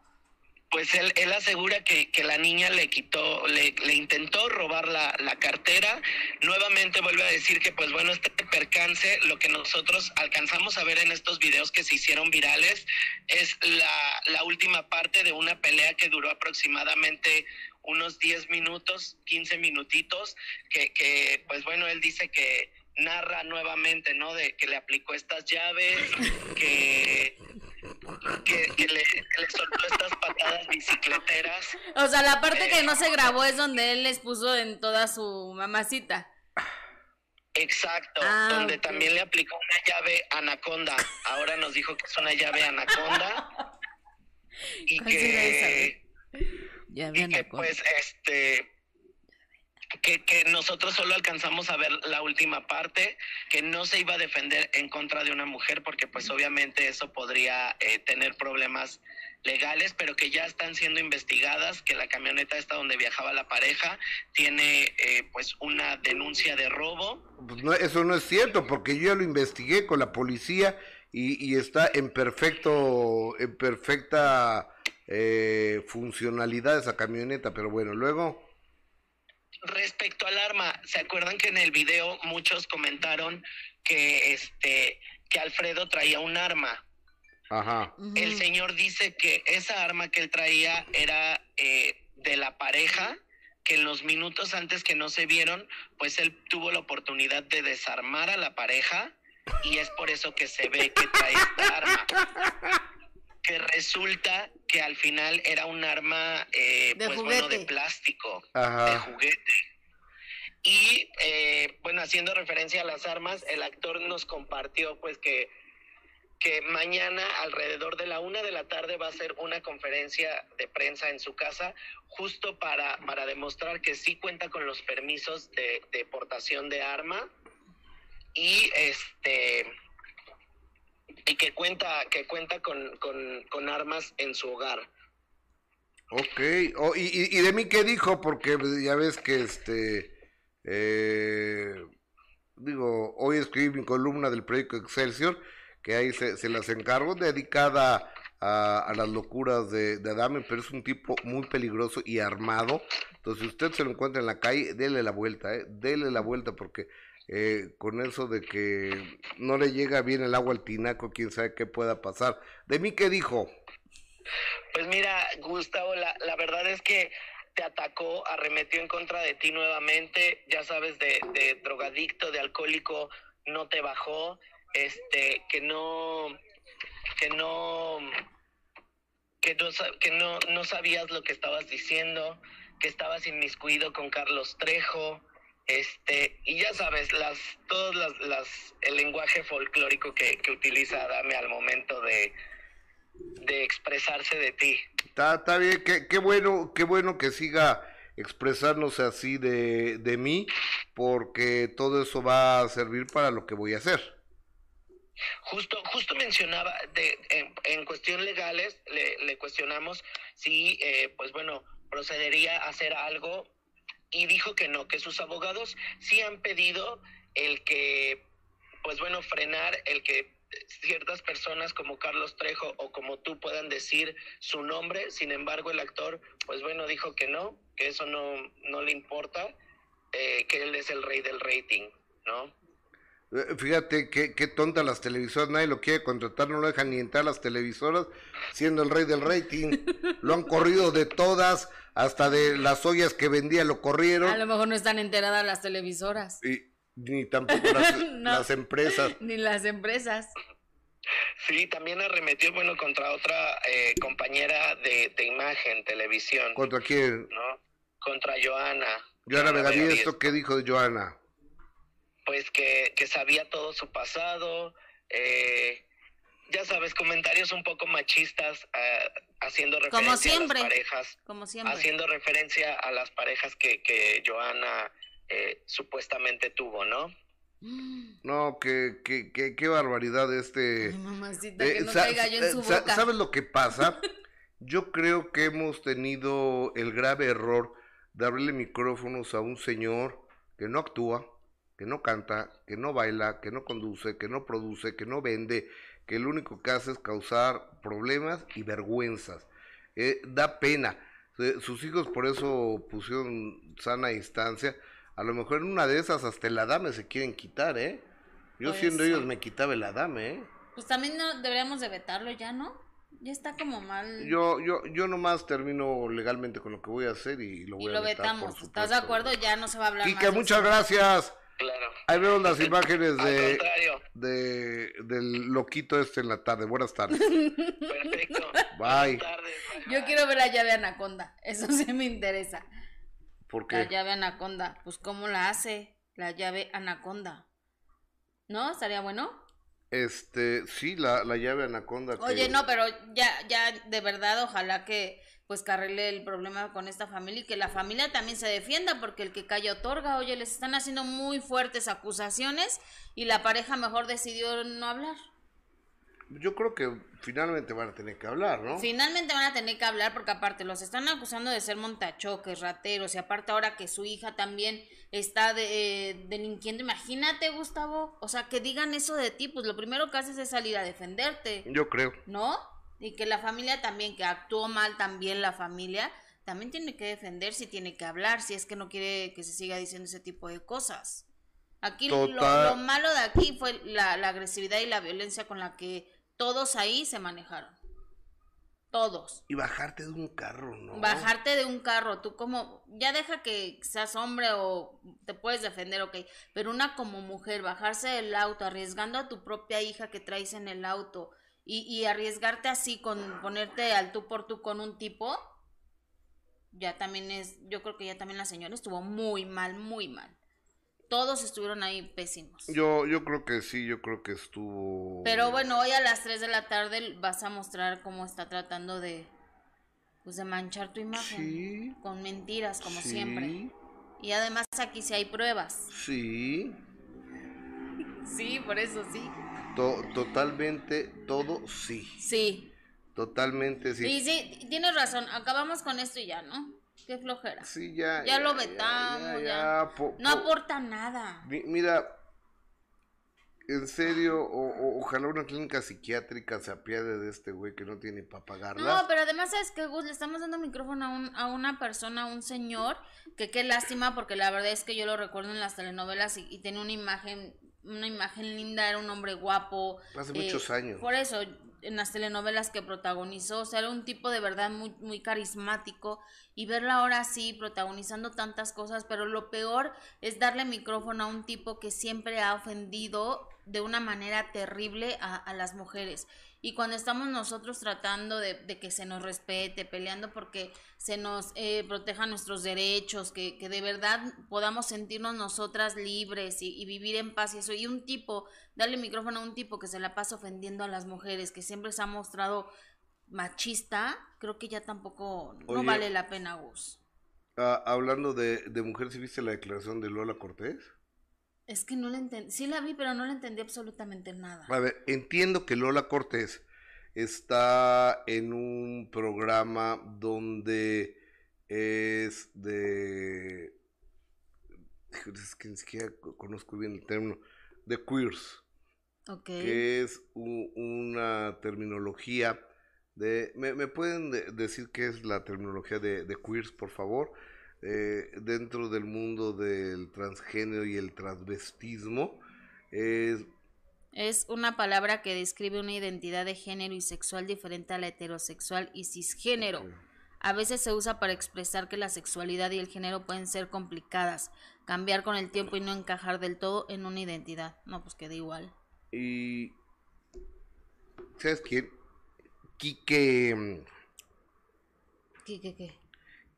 Speaker 8: Pues él, él asegura que, que la niña le quitó, le, intentó robar la, la cartera. Nuevamente vuelve a decir que, pues bueno, este percance, lo que nosotros alcanzamos a ver en estos videos que se hicieron virales, es la, la última parte de una pelea que duró aproximadamente unos 10 minutos, 15 minutitos, que pues bueno, él dice que narra nuevamente, ¿no? De que le aplicó estas llaves, que, que, que le, que le soltó estas patadas bicicleteras.
Speaker 2: O sea, la parte que no se grabó es donde él les puso en toda su mamacita.
Speaker 8: Exacto,
Speaker 2: Ah,
Speaker 8: donde también le aplicó una llave anaconda. Ahora nos dijo que es una llave anaconda. Y
Speaker 2: ¿Cuál será esa,
Speaker 8: que, y que pues este que, que nosotros solo alcanzamos a ver la última parte, que no se iba a defender en contra de una mujer, porque pues obviamente eso podría eh, tener problemas legales, pero que ya están siendo investigadas, que la camioneta esta donde viajaba la pareja tiene eh, pues una denuncia de robo.
Speaker 1: Pues no, eso no es cierto, porque yo ya lo investigué con la policía y, y está en perfecto, en perfecta eh, funcionalidad esa camioneta, pero bueno, luego,
Speaker 8: Respecto al arma, ¿se acuerdan que en el video muchos comentaron que este que Alfredo traía un arma?
Speaker 1: ajá,
Speaker 8: El señor dice que esa arma que él traía era eh, de la pareja, que en los minutos antes que no se vieron, pues él tuvo la oportunidad de desarmar a la pareja y es por eso que se ve que trae esta arma. Que resulta que al final era un arma, eh,
Speaker 2: De
Speaker 8: pues bueno, de plástico,
Speaker 1: Ajá.
Speaker 8: de juguete. Y eh, bueno, haciendo referencia a las armas, el actor nos compartió pues que que mañana alrededor de la una de la tarde va a ser una conferencia de prensa en su casa, justo para, para demostrar que sí cuenta con los permisos de, de portación de arma y este y que cuenta que cuenta con, con, armas en su hogar.
Speaker 1: ok, Oh, y, de mí qué dijo? Porque ya ves que este, eh, digo, hoy escribí mi columna del proyecto Excelsior, que ahí se, las encargo, dedicada a, a las locuras de, de pero es un tipo muy peligroso y armado. Entonces, si usted se lo encuentra en la calle, dele la vuelta, ¿eh? dele la vuelta, porque eh, con eso de que no le llega bien el agua al tinaco, quién sabe qué pueda pasar. ¿De mí qué dijo?
Speaker 8: Pues mira, Gustavo, la, la verdad es que te atacó, arremetió en contra de ti nuevamente, ya sabes, de, de drogadicto, de alcohólico, no te bajó, este, que no, que no, que no, que no, no sabías lo que estabas diciendo, que estabas inmiscuido con Carlos Trejo, este, y ya sabes, las, todas las, las, el lenguaje folclórico que, que utiliza Adame al momento de, de expresarse de ti.
Speaker 1: Está, está bien, qué, qué bueno, qué bueno que siga expresándose así de, de mí, porque todo eso va a servir para lo que voy a hacer.
Speaker 8: Justo, justo mencionaba, de, en, en cuestión legales, le, le cuestionamos si, eh, pues bueno, procedería a hacer algo y dijo que no, que sus abogados sí han pedido el que, pues bueno, frenar el que ciertas personas como Carlos Trejo o como tú puedan decir su nombre, sin embargo el actor, pues bueno, dijo que no, que eso no, no le importa, eh, que él es el rey del rating, ¿no?
Speaker 1: Eh, Fíjate qué, qué tonta las televisoras, nadie lo quiere contratar, no lo dejan ni entrar a las televisoras, siendo el rey del rating. Lo han corrido de todas, hasta de las ollas que vendía lo
Speaker 2: A
Speaker 1: corrieron,
Speaker 2: lo mejor no están enteradas las televisoras,
Speaker 1: y ni tampoco las,
Speaker 2: No.
Speaker 1: las empresas.
Speaker 2: ni las empresas.
Speaker 8: Sí, también arremetió, bueno, contra otra eh, compañera de, de imagen, televisión,
Speaker 1: ¿Contra quién?
Speaker 8: ¿no? Contra Joana.
Speaker 1: Joana Vegaviesto, ¿qué dijo de Joana?
Speaker 8: Pues que, que sabía todo su pasado, eh, ya sabes, comentarios un poco machistas, eh, haciendo referencia
Speaker 2: Como siempre.
Speaker 8: a las parejas,
Speaker 2: Como siempre.
Speaker 8: haciendo referencia a las parejas que, que Joana eh, supuestamente tuvo, ¿no?
Speaker 1: No, qué, qué, qué, qué barbaridad este...
Speaker 2: Ay, mamacita, que no
Speaker 1: sa-
Speaker 2: caiga yo en su
Speaker 1: sa-
Speaker 2: boca.
Speaker 1: ¿Sabes lo que pasa? Yo creo que hemos tenido el grave error de abrirle micrófonos a un señor que no actúa, que no canta, que no baila, que no conduce, que no produce, que no vende, que lo único que hace es causar problemas y vergüenzas. Eh, da pena. Eh, Sus hijos por eso pusieron sana distancia. A lo mejor en una de esas hasta el adame se quieren quitar, ¿eh? Yo
Speaker 2: Pues
Speaker 1: siendo ellos me quitaba el adame, ¿eh?
Speaker 2: Pues también no deberíamos de vetarlo ya, ¿no? Ya está como mal.
Speaker 1: Yo, yo, yo nomás termino legalmente con lo que voy a hacer y lo
Speaker 2: y
Speaker 1: voy
Speaker 2: lo
Speaker 1: a vetar,
Speaker 2: vetamos.
Speaker 1: por
Speaker 2: ¿Estás de acuerdo? Ya no se va a hablar.
Speaker 1: Quique,
Speaker 2: de
Speaker 1: muchas gracias.
Speaker 8: Claro.
Speaker 1: Ahí vemos las imágenes de, del loquito este en la tarde. Buenas tardes.
Speaker 8: perfecto.
Speaker 1: Bye.
Speaker 8: Buenas tardes,
Speaker 2: Yo quiero ver la llave anaconda. Eso sí me interesa.
Speaker 1: ¿Por
Speaker 2: La
Speaker 1: qué?
Speaker 2: llave anaconda. Pues, ¿cómo la hace? La llave anaconda. ¿No? ¿Estaría bueno?
Speaker 1: Este, sí, la, la llave anaconda. que-
Speaker 2: Oye, no, pero ya, ya, de verdad, ojalá que pues que arregle el problema con esta familia y que la familia también se defienda, porque el que calla otorga, oye, les están haciendo muy fuertes acusaciones y la pareja mejor decidió no hablar.
Speaker 1: Yo creo que finalmente van a tener que hablar, ¿no?
Speaker 2: Finalmente van a tener que hablar porque aparte los están acusando de ser montachoques, rateros y aparte ahora que su hija también está de, eh, delinquiendo, imagínate Gustavo, o sea, que digan eso de ti, pues lo primero que haces es salir a defenderte.
Speaker 1: Yo creo.
Speaker 2: ¿no? Y que la familia también, que actuó mal también la familia, también tiene que defenderse y tiene que hablar si es que no quiere que se siga diciendo ese tipo de cosas. Aquí lo, malo de aquí fue la, la agresividad y la violencia con la que todos ahí se manejaron. Todos.
Speaker 1: Y bajarte de un carro, ¿no?
Speaker 2: Bajarte de un carro, tú como, ya deja que seas hombre o te puedes defender, ok, pero una como mujer, bajarse del auto, arriesgando a tu propia hija que traes en el auto y, y arriesgarte así con ponerte al tú por tú con un tipo, ya también es, yo creo que ya también la señora estuvo muy mal, muy mal. Todos estuvieron ahí pésimos.
Speaker 1: Yo, yo creo que sí, yo creo que estuvo.
Speaker 2: Pero bueno, hoy a las 3 de la tarde vas a mostrar cómo está tratando de pues de manchar tu imagen
Speaker 1: Sí.
Speaker 2: con mentiras como
Speaker 1: Sí,
Speaker 2: siempre. Y además aquí sí hay pruebas.
Speaker 1: Sí.
Speaker 2: Sí, por eso sí.
Speaker 1: To- totalmente, todo sí.
Speaker 2: Sí.
Speaker 1: Totalmente sí.
Speaker 2: Y sí, tienes razón, acabamos con esto y ya, ¿no? Qué flojera.
Speaker 1: Sí, ya.
Speaker 2: Ya lo vetamos, ya.
Speaker 1: po-
Speaker 2: No
Speaker 1: po-
Speaker 2: aporta nada.
Speaker 1: Mi- Mira, en serio, o- o- ojalá una clínica psiquiátrica se apiade de este güey que no tiene para pagarla.
Speaker 2: No, pero además, ¿sabes qué, Gus? Le estamos dando micrófono a, un, a una persona, a un señor, que qué lástima, porque la verdad es que yo lo recuerdo en las telenovelas y, y tenía una imagen, una imagen linda, era un hombre guapo.
Speaker 1: Hace
Speaker 2: eh,
Speaker 1: muchos años.
Speaker 2: Por eso, en las telenovelas que protagonizó, o sea, era un tipo de verdad muy, muy carismático y verla ahora así protagonizando tantas cosas, pero lo peor es darle micrófono a un tipo que siempre ha ofendido de una manera terrible a, a las mujeres. Y cuando estamos nosotros tratando de, de, que se nos respete, peleando porque se nos eh, protejan nuestros derechos, que, que, de verdad podamos sentirnos nosotras libres y, y, vivir en paz y eso. Y un tipo, darle micrófono a un tipo que se la pasa ofendiendo a las mujeres, que siempre se ha mostrado machista, creo que ya tampoco Oye, no vale la pena, Gus.
Speaker 1: Uh, hablando de, de mujeres, ¿viste la declaración de Lola Cortés?
Speaker 2: Es que no la entendí. Sí la vi, pero no la entendí absolutamente nada.
Speaker 1: A ver, entiendo que Lola Cortés está en un programa donde es de... Es que ni siquiera conozco bien el término. De queers.
Speaker 2: Ok.
Speaker 1: Que es u, una terminología de... ¿Me, me pueden de, decir qué es la terminología de, de queers, por favor? Eh, dentro del mundo del transgénero y el transvestismo es
Speaker 2: es una palabra que describe una identidad de género y sexual diferente a la heterosexual y cisgénero. Okay. A veces se usa para expresar que la sexualidad y el género pueden ser complicadas, cambiar con el tiempo y no encajar del todo en una identidad. No, pues queda igual.
Speaker 1: Y ¿sabes quién? Quique
Speaker 2: Quique qué?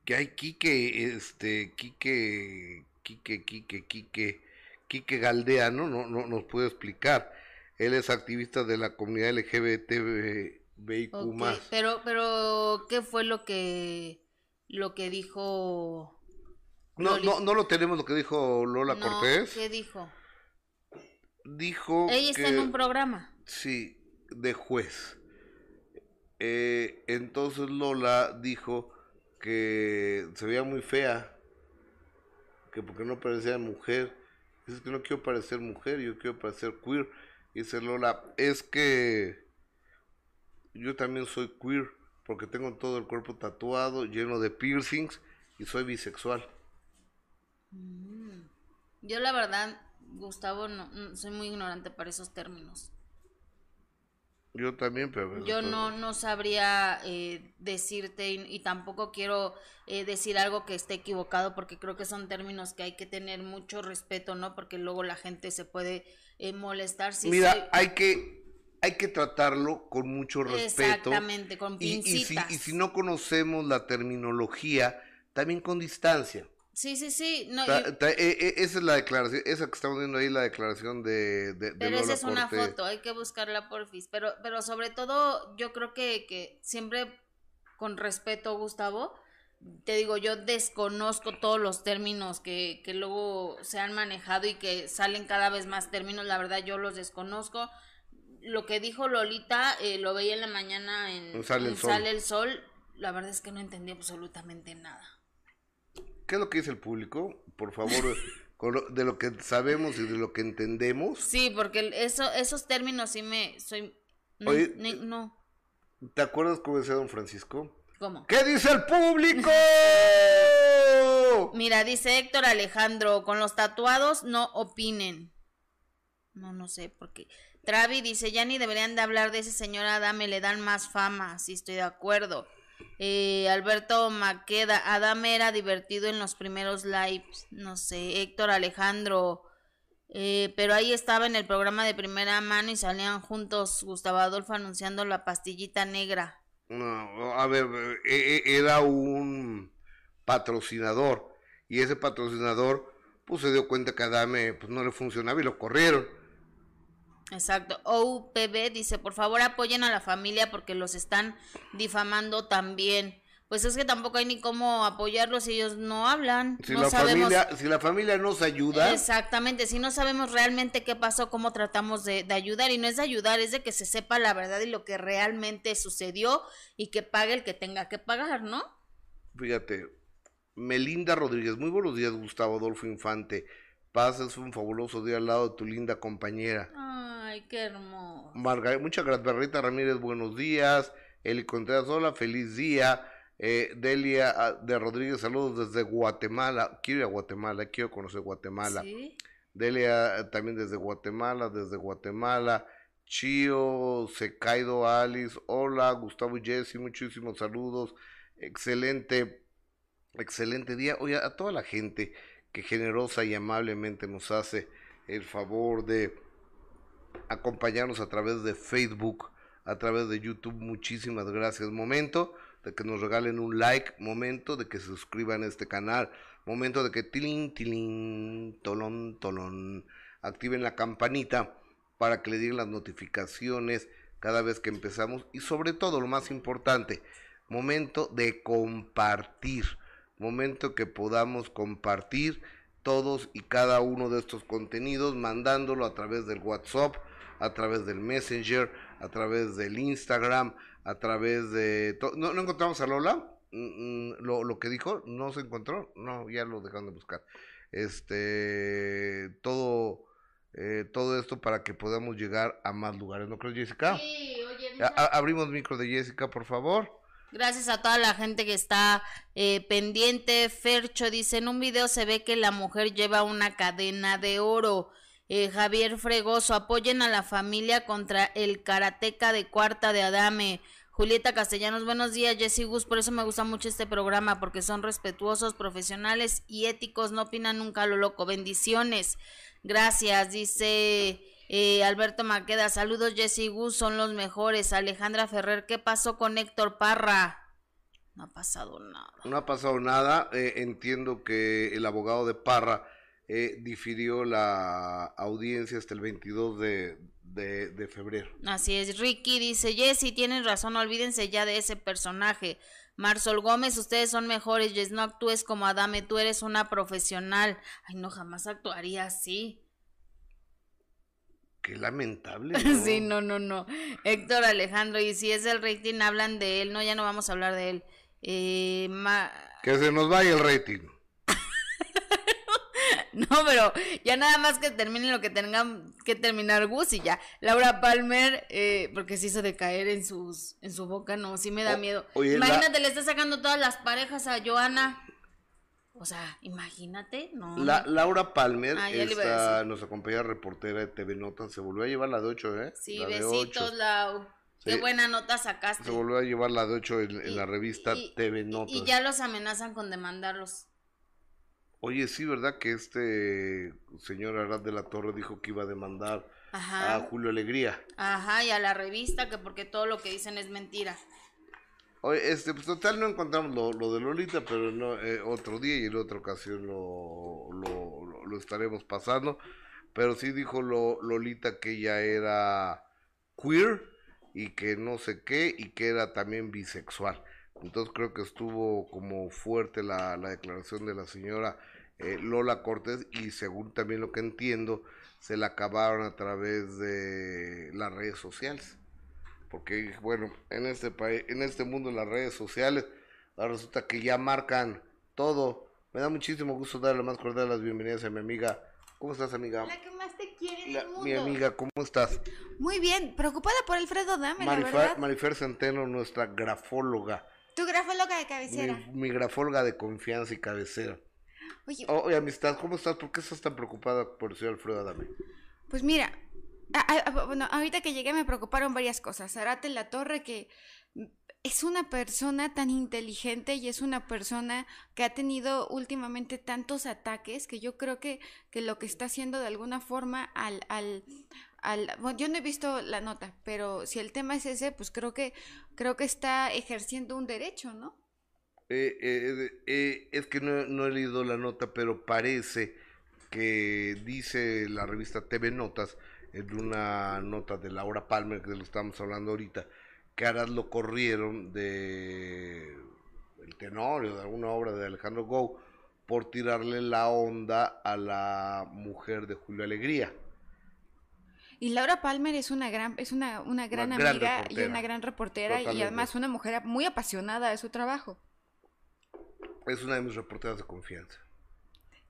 Speaker 1: Que hay Quique, este, Quique, Quique, Quique, Quique, Quique Galdea, ¿no? No, no nos puede explicar. Él es activista de la comunidad LGBTBIQ+.
Speaker 2: Okay, pero, pero, ¿qué fue lo que, lo que dijo?
Speaker 1: No, no, no lo tenemos lo que dijo Lola
Speaker 2: no,
Speaker 1: Cortés.
Speaker 2: ¿Qué dijo?
Speaker 1: Dijo
Speaker 2: Ella
Speaker 1: que,
Speaker 2: está en un programa.
Speaker 1: Sí, de juez. Eh, entonces Lola dijo que se veía muy fea, que porque no parecía mujer, es que no quiero parecer mujer, yo quiero parecer queer, dice Lola, es que yo también soy queer, porque tengo todo el cuerpo tatuado, lleno de piercings, y soy bisexual.
Speaker 2: Mm. Yo la verdad, Gustavo, no, soy muy ignorante para esos términos.
Speaker 1: Yo también, pero...
Speaker 2: Yo no, no sabría eh, decirte y, y, tampoco quiero eh, decir algo que esté equivocado porque creo que son términos que hay que tener mucho respeto, ¿no? Porque luego la gente se puede eh, molestar. Si
Speaker 1: Mira,
Speaker 2: soy...
Speaker 1: hay que hay que tratarlo con mucho respeto.
Speaker 2: Exactamente, con pincitas.
Speaker 1: Y, y, si, y si no conocemos la terminología, también con distancia.
Speaker 2: Sí, sí, sí. No,
Speaker 1: ta, ta, e, e, esa es la declaración, esa que estamos viendo ahí, la declaración de, de, de
Speaker 2: Pero
Speaker 1: Lola
Speaker 2: esa es
Speaker 1: Cortés.
Speaker 2: una foto, hay que buscarla porfis. Pero, pero sobre todo, yo creo que, que siempre con respeto, Gustavo, te digo, yo desconozco todos los términos que, que luego se han manejado y que salen cada vez más términos, la verdad yo los desconozco. Lo que dijo Lolita, eh, lo veía en la mañana en,
Speaker 1: Sale el
Speaker 2: en
Speaker 1: Sol.
Speaker 2: Sale el Sol, la verdad es que no entendí absolutamente nada.
Speaker 1: ¿Qué es lo que dice el público? Por favor, lo, de lo que sabemos y de lo que entendemos.
Speaker 2: Sí, porque eso, esos términos sí me... soy no,
Speaker 1: Oye,
Speaker 2: ne, no.
Speaker 1: ¿Te acuerdas cómo decía don Francisco?
Speaker 2: ¿Cómo?
Speaker 1: ¿Qué dice el público?
Speaker 2: Mira, dice Héctor Alejandro, con los tatuados no opinen. No, no sé, porque... Travi dice, ya ni deberían de hablar de ese señor Adame, le dan más fama, sí estoy de acuerdo. Eh, Alberto Maqueda, Adame era divertido en los primeros lives, no sé, Héctor Alejandro, eh, pero ahí estaba en el programa de primera mano y salían juntos Gustavo Adolfo anunciando la pastillita negra.
Speaker 1: No, a ver, eh, era un patrocinador y ese patrocinador pues se dio cuenta que Adame pues no le funcionaba y lo corrieron.
Speaker 2: Exacto. OUPB dice, por favor apoyen a la familia porque los están difamando también. Pues es que tampoco hay ni cómo apoyarlos si ellos no hablan.
Speaker 1: Si,
Speaker 2: no
Speaker 1: la,
Speaker 2: sabemos...
Speaker 1: familia, si la familia nos ayuda.
Speaker 2: Exactamente, si no sabemos realmente qué pasó, cómo tratamos de, de, ayudar. Y no es de ayudar, es de que se sepa la verdad y lo que realmente sucedió y que pague el que tenga que pagar, ¿no?
Speaker 1: Fíjate, Melinda Rodríguez, muy buenos días, Gustavo Adolfo Infante. Pases un fabuloso día al lado de tu linda compañera.
Speaker 2: Ay, qué hermoso.
Speaker 1: Margarita, muchas gracias, Berrita Ramírez, buenos días. Eli Contreras, hola, feliz día. Eh, Delia ah, de Rodríguez, saludos desde Guatemala. Quiero ir a Guatemala, quiero conocer Guatemala.
Speaker 2: ¿Sí?
Speaker 1: Delia también desde Guatemala, desde Guatemala. Chio, Secaido Alice, hola, Gustavo y Jesse, muchísimos saludos, excelente, excelente día. Oye, a toda la gente que generosa y amablemente nos hace el favor de acompañarnos a través de Facebook, a través de YouTube, muchísimas gracias. Momento de que nos regalen un like, momento de que se suscriban a este canal, momento de que tilín, tilín, tolón, tolón, activen la campanita para que le digan las notificaciones cada vez que empezamos. Y sobre todo lo más importante, momento de compartir, momento que podamos compartir todos y cada uno de estos contenidos mandándolo a través del WhatsApp, a través del Messenger, a través del Instagram, a través de... ¿No, ¿No, encontramos a Lola? Mm, mm, lo, lo que dijo, no se encontró, no, ya lo dejaron de buscar. Este, todo eh, todo esto para que podamos llegar a más lugares, ¿no crees, Jessica?
Speaker 2: Sí, oye,
Speaker 1: abrimos micro de Jessica, por favor.
Speaker 2: Gracias a toda la gente que está eh, pendiente. Fercho dice, en un video se ve que la mujer lleva una cadena de oro. Eh, Javier Fregoso, apoyen a la familia contra el karateca de cuarta de Adame. Julieta Castellanos, buenos días, Jessy Gus, por eso me gusta mucho este programa, porque son respetuosos, profesionales y éticos, no opinan nunca lo loco. Bendiciones. Gracias, dice eh, Alberto Maqueda. Saludos, Jesse Gus, son los mejores. Alejandra Ferrer, ¿qué pasó con Héctor Parra? No ha pasado nada.
Speaker 1: No ha pasado nada. Eh, entiendo que el abogado de Parra eh, difirió la audiencia hasta el 22 de, de, febrero.
Speaker 2: Así es. Ricky dice, Jesse, tienen razón, olvídense ya de ese personaje. Marsol Gómez, ustedes son mejores, Jess, no actúes como Adame, tú eres una profesional. Ay, no, jamás actuaría así.
Speaker 1: Qué lamentable.
Speaker 2: sí, no, no, no. Héctor Alejandro, y si es el rating, hablan de él, no, ya no vamos a hablar de él. Eh,
Speaker 1: Que se nos vaya el rating.
Speaker 2: No, pero ya nada más que termine lo que tengan que terminar Gus y ya. Laura Palmer, eh, porque se hizo de caer en sus, en su boca, no, sí me da miedo. imagínate, le está sacando todas las parejas a Joana. O sea, imagínate, no.
Speaker 1: La, Laura Palmer, ah, nos acompaña reportera de TV Notas, se volvió a llevar la de 8, ¿eh?
Speaker 2: Sí, besitos, Lau. Qué buena nota sacaste.
Speaker 1: Se volvió a llevar la de 8 en, la revista TV Notas.
Speaker 2: Y ya los amenazan con demandarlos.
Speaker 1: Oye, sí, ¿verdad? Que este señor Arad de la Torre dijo que iba a demandar a Julio Alegría.
Speaker 2: Ajá, y a la revista, que porque todo lo que dicen es mentira.
Speaker 1: Oye, este, pues total no encontramos lo, lo de Lolita, pero no, eh, otro día y en otra ocasión lo, lo, lo, estaremos pasando. Pero sí dijo lo, Lolita que ella era queer y que no sé qué y que era también bisexual. Entonces creo que estuvo como fuerte la, la declaración de la señora eh, Lola Cortés y según también lo que entiendo, se la acabaron a través de las redes sociales. Porque bueno, en este país, en este mundo las redes sociales, resulta que ya marcan todo. Me da muchísimo gusto darle más cordial las bienvenidas a mi amiga. ¿Cómo estás, amiga?
Speaker 6: La que más te quiere mundo.
Speaker 1: Mi amiga, ¿cómo estás?
Speaker 6: Muy bien, preocupada por Alfredo Dame,
Speaker 1: Marifer Centeno, nuestra grafóloga.
Speaker 6: Tu grafóloga de cabecera.
Speaker 1: mi grafóloga de confianza y cabecera. Oye, amistad, ¿cómo estás? ¿Por qué estás tan preocupada por el señor Alfredo Adame?
Speaker 6: Pues mira, bueno, ahorita que llegué me preocuparon varias cosas. Arate La Torre, que es una persona tan inteligente y es una persona que ha tenido últimamente tantos ataques que yo creo que, que lo que está haciendo de alguna forma al, al, al bueno, yo no he visto la nota, pero si el tema es ese, pues creo que creo que está ejerciendo un derecho, ¿no?
Speaker 1: Eh, eh, eh, es que no, he leído la nota, pero parece que dice la revista TV Notas, en una nota de Laura Palmer, que lo estamos hablando ahorita, que Arad lo corrieron de el tenorio, de alguna obra de Alejandro Gou, por tirarle la onda a la mujer de Julio Alegría.
Speaker 6: Y Laura Palmer es una gran, es una, una gran amiga y una gran reportera y además una mujer muy apasionada de su trabajo.
Speaker 1: Es una de mis reporteras de confianza.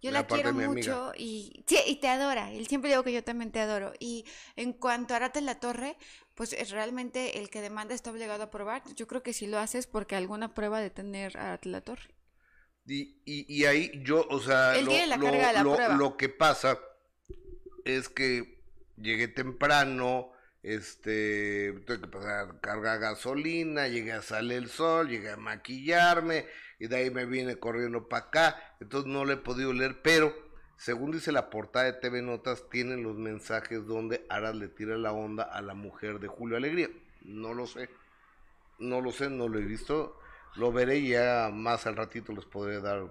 Speaker 6: Yo la, quiero mucho y, sí, y te adora. Él siempre digo que yo también te adoro. Y en cuanto a Arate la Torre, pues es realmente el que demanda está obligado a probar. Yo creo que si lo haces porque alguna prueba de tener Arate la Torre.
Speaker 1: Y, y, ahí yo, o sea, lo, lo, lo, que pasa es que llegué temprano, este, tuve que pasar a cargar gasolina, llegué a salir el sol, llegué a maquillarme, y de ahí me vine corriendo para acá, entonces no le he podido leer, pero según dice la portada de TV Notas, tienen los mensajes donde Aras le tira la onda a la mujer de Julio Alegría. No lo sé, no lo sé, no lo he visto, lo veré y ya más al ratito les podré dar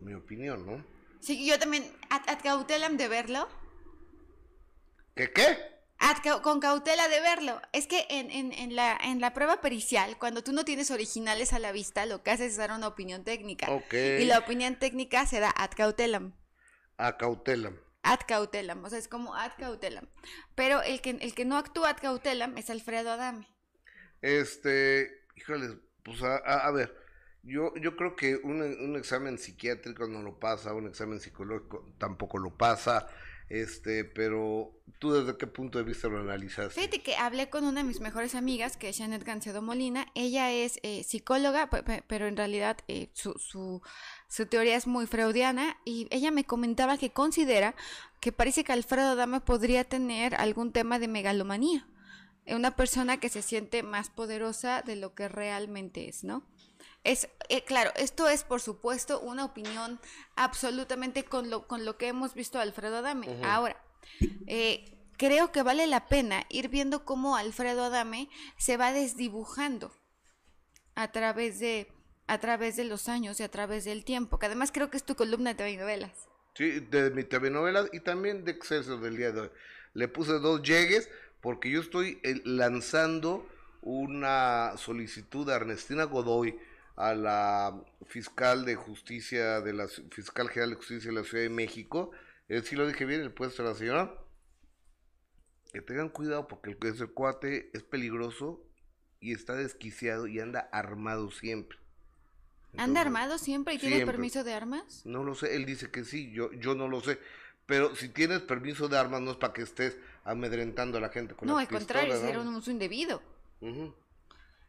Speaker 1: mi opinión, ¿no?
Speaker 6: Sí, yo también, cautelam de verlo.
Speaker 1: ¿Qué qué?
Speaker 6: Con cautela de verlo. Es que en, en, en, la, en la prueba pericial, cuando tú no tienes originales a la vista, lo que haces es dar una opinión técnica. Y la opinión técnica se da ad cautelam.
Speaker 1: A cautela.
Speaker 6: Ad cautelam, o sea, es como ad cautelam. Pero el que, el que no actúa ad cautelam es Alfredo Adame.
Speaker 1: Este, híjoles, pues a, a- a ver, yo, yo creo que un, un examen psiquiátrico no lo pasa, un examen psicológico tampoco lo pasa, este, pero tú desde qué punto de vista lo analizaste?
Speaker 6: Fíjate que hablé con una de mis mejores amigas, que es Janet Gancedo Molina. Ella es eh, psicóloga, pe- pe- pero en realidad eh, su, su, su teoría es muy freudiana. Y ella me comentaba que considera que parece que Alfredo Adame podría tener algún tema de megalomanía. Una persona que se siente más poderosa de lo que realmente es, ¿no? Es, eh, claro, esto es por supuesto una opinión absolutamente con lo, con lo que hemos visto a Alfredo Adame. Ahora, eh, creo que vale la pena ir viendo cómo Alfredo Adame se va desdibujando a través de a través de los años y a través del tiempo, que además creo que es tu columna de TV y novelas.
Speaker 1: Sí, de mi TV novelas y también de Excelsior del día de hoy. Le puse dos llegues porque yo estoy eh, lanzando una solicitud a Ernestina Godoy, a la fiscal de justicia, de la fiscal general de justicia de la Ciudad de México. Eh, sí lo dije bien, el puesto de la señora. Que tengan cuidado porque el, ese cuate es peligroso y está desquiciado y anda armado siempre.
Speaker 6: ¿Anda armado siempre y tiene permiso de armas?
Speaker 1: No lo sé, él dice que sí, yo, yo no lo sé. Pero si tienes permiso de armas, no es para que estés amedrentando a la gente con
Speaker 6: No,
Speaker 1: las
Speaker 6: al contrario,
Speaker 1: pistolas,
Speaker 6: era
Speaker 1: ¿no?
Speaker 6: un uso indebido.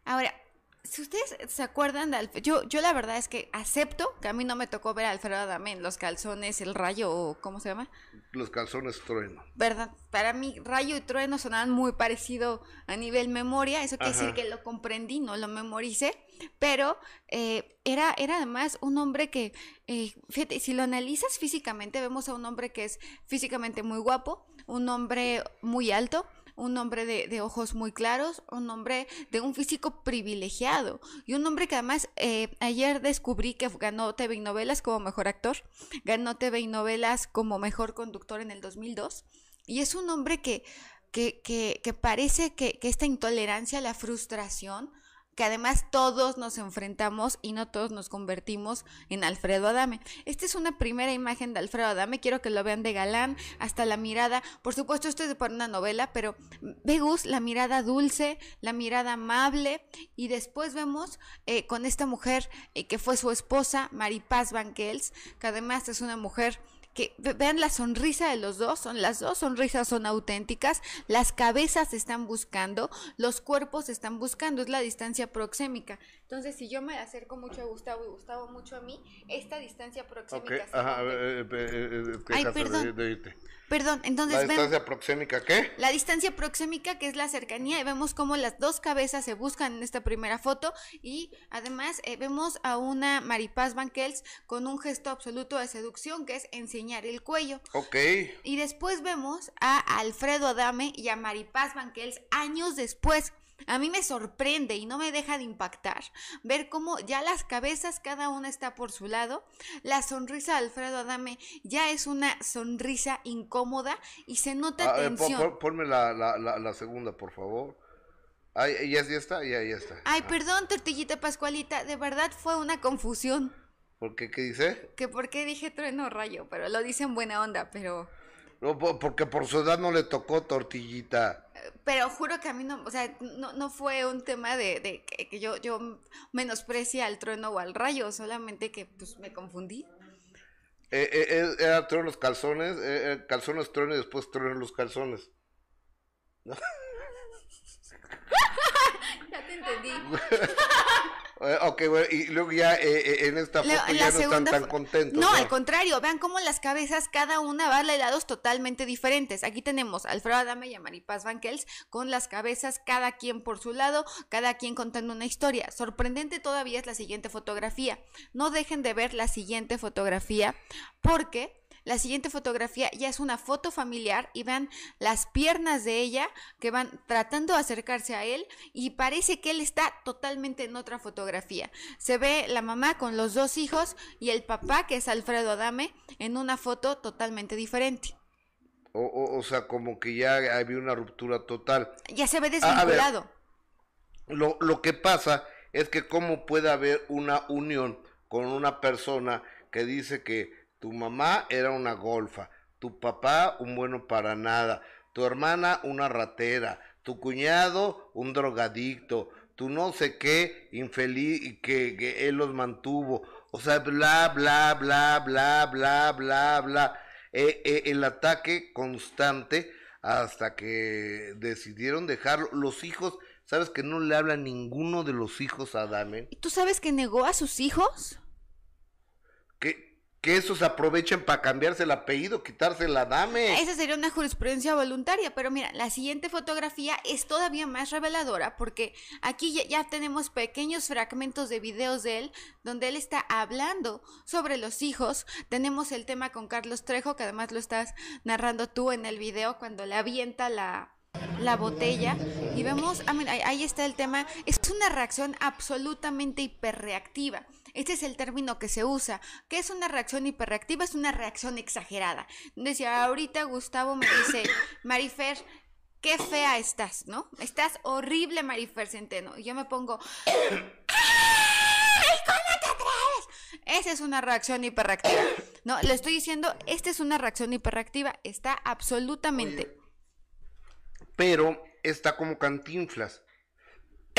Speaker 6: Ahora, si ustedes se acuerdan de Alfredo, yo, yo la verdad es que acepto que a mí no me tocó ver a Alfredo Adame en los calzones, el rayo o ¿cómo se llama?
Speaker 1: Los calzones trueno.
Speaker 6: ¿Verdad? Para mí, rayo y trueno sonaban muy parecido a nivel memoria. Eso quiere decir que lo comprendí, no lo memoricé. Pero eh, era, era además un hombre que, eh, fíjate, si lo analizas físicamente, vemos a un hombre que es físicamente muy guapo, un hombre muy alto, un hombre de, ojos muy claros, un hombre de un físico privilegiado y un hombre que además eh, ayer descubrí que ganó TV y novelas como mejor actor, ganó TV y novelas como mejor conductor en el 2002 y es un hombre que, que, que, parece que, esta intolerancia la frustración que además todos nos enfrentamos y no todos nos convertimos en Alfredo Adame. Esta es una primera imagen de Alfredo Adame, quiero que lo vean de galán, hasta la mirada, por supuesto esto es para una novela, pero ve Gus, la mirada dulce, la mirada amable, y después vemos eh, con esta mujer eh, que fue su esposa, Maripaz Banquels, que además es una mujer que ve- vean la sonrisa de los dos, son las dos sonrisas son auténticas, las cabezas están buscando, los cuerpos están buscando, es la distancia proxémica. Entonces, si yo me acerco mucho a Gustavo y Gustavo mucho a mí, esta distancia proxémica se
Speaker 1: ajá,
Speaker 6: rompe.
Speaker 1: eh, eh, eh, eh,
Speaker 6: Ay,
Speaker 1: de-
Speaker 6: perdón.
Speaker 1: de irte.
Speaker 6: Perdón, entonces
Speaker 1: La
Speaker 6: ven-
Speaker 1: distancia proxémica, ¿qué?
Speaker 6: la distancia proxémica, que es la cercanía, y vemos cómo las dos cabezas se buscan en esta primera foto, y además eh, vemos a una Maripaz Banquels con un gesto absoluto de seducción, que es enseñar el cuello.
Speaker 1: Ok.
Speaker 6: Y después vemos a Alfredo Adame y a Maripaz Banquels años después. A mí me sorprende y no me deja de impactar ver cómo ya las cabezas cada una está por su lado. La sonrisa de Alfredo Adame ya es una sonrisa incómoda y se nota
Speaker 1: Ah, eh, pon-
Speaker 6: tensión.
Speaker 1: pon- ponme la, la, la, la segunda, por favor. Ay, ya, ya está, ya, ya está.
Speaker 6: Ay, perdón, tortillita Pascualita, de verdad fue una confusión.
Speaker 1: ¿Por qué? ¿Qué dice?
Speaker 6: Que por qué dije trueno rayo, pero lo dice en buena onda, pero...
Speaker 1: No, po- porque por su edad no le tocó tortillita.
Speaker 6: Pero juro que a mí no, o sea, no, no fue un tema de, de que, que yo, yo menosprecie al trueno o al rayo, solamente que pues me confundí.
Speaker 1: Eh, eh, eh, era trueno los calzones, eh, eh, calzones trueno y después trueno los calzones.
Speaker 6: Ya te entendí.
Speaker 1: Eh, ok, bueno, y luego ya eh, eh, en esta foto
Speaker 6: La-
Speaker 1: ya
Speaker 6: la
Speaker 1: no están tan contentos.
Speaker 6: No, al contrario, vean cómo las cabezas, cada una va a lados totalmente diferentes. Aquí tenemos a Alfredo Adame y a Maripaz Banquels con las cabezas, cada quien por su lado, cada quien contando una historia. Sorprendente todavía es la siguiente fotografía. No dejen de ver la siguiente fotografía porque la siguiente fotografía ya es una foto familiar y vean las piernas de ella que van tratando de acercarse a él y parece que él está totalmente en otra fotografía. Se ve la mamá con los dos hijos y el papá, que es Alfredo Adame, en una foto totalmente diferente.
Speaker 1: O, o, o sea, como que ya había una ruptura total.
Speaker 6: Ya se ve
Speaker 1: ver.
Speaker 6: desvinculado.
Speaker 1: Lo, lo que pasa es que cómo puede haber una unión con una persona que dice que tu mamá era una golfa, tu papá un bueno para nada, tu hermana una ratera, tu cuñado un drogadicto, tu no sé qué infeliz que, que él los mantuvo, o sea, bla, bla, bla, bla, bla, bla, bla. Eh, eh, el ataque constante hasta que decidieron dejarlo. Los hijos, ¿sabes que no le habla ninguno de los hijos a Adame?
Speaker 6: ¿Y tú sabes que negó a sus hijos?
Speaker 1: Que, esos aprovechen para cambiarse el apellido, quitarse la Adame.
Speaker 6: Esa sería una jurisprudencia voluntaria, pero mira, la siguiente fotografía es todavía más reveladora porque aquí ya, tenemos pequeños fragmentos de videos de él donde él está hablando sobre los hijos. Tenemos el tema con Carlos Trejo, que además lo estás narrando tú en el video cuando le avienta la, la botella y vemos, ah, mira, ahí está el tema, es una reacción absolutamente hiperreactiva. Este es el término que se usa. ¿Qué es una reacción hiperreactiva? Es una reacción exagerada. Decía, ahorita Gustavo me dice, Marifer, qué fea estás, ¿no? Estás horrible, Marifer Centeno. Y yo me pongo, ¡ay, cómo te atreves! Esa es una reacción hiperreactiva. No, le estoy diciendo, esta es una reacción hiperreactiva. Está absolutamente...
Speaker 1: Pero está como cantinflas.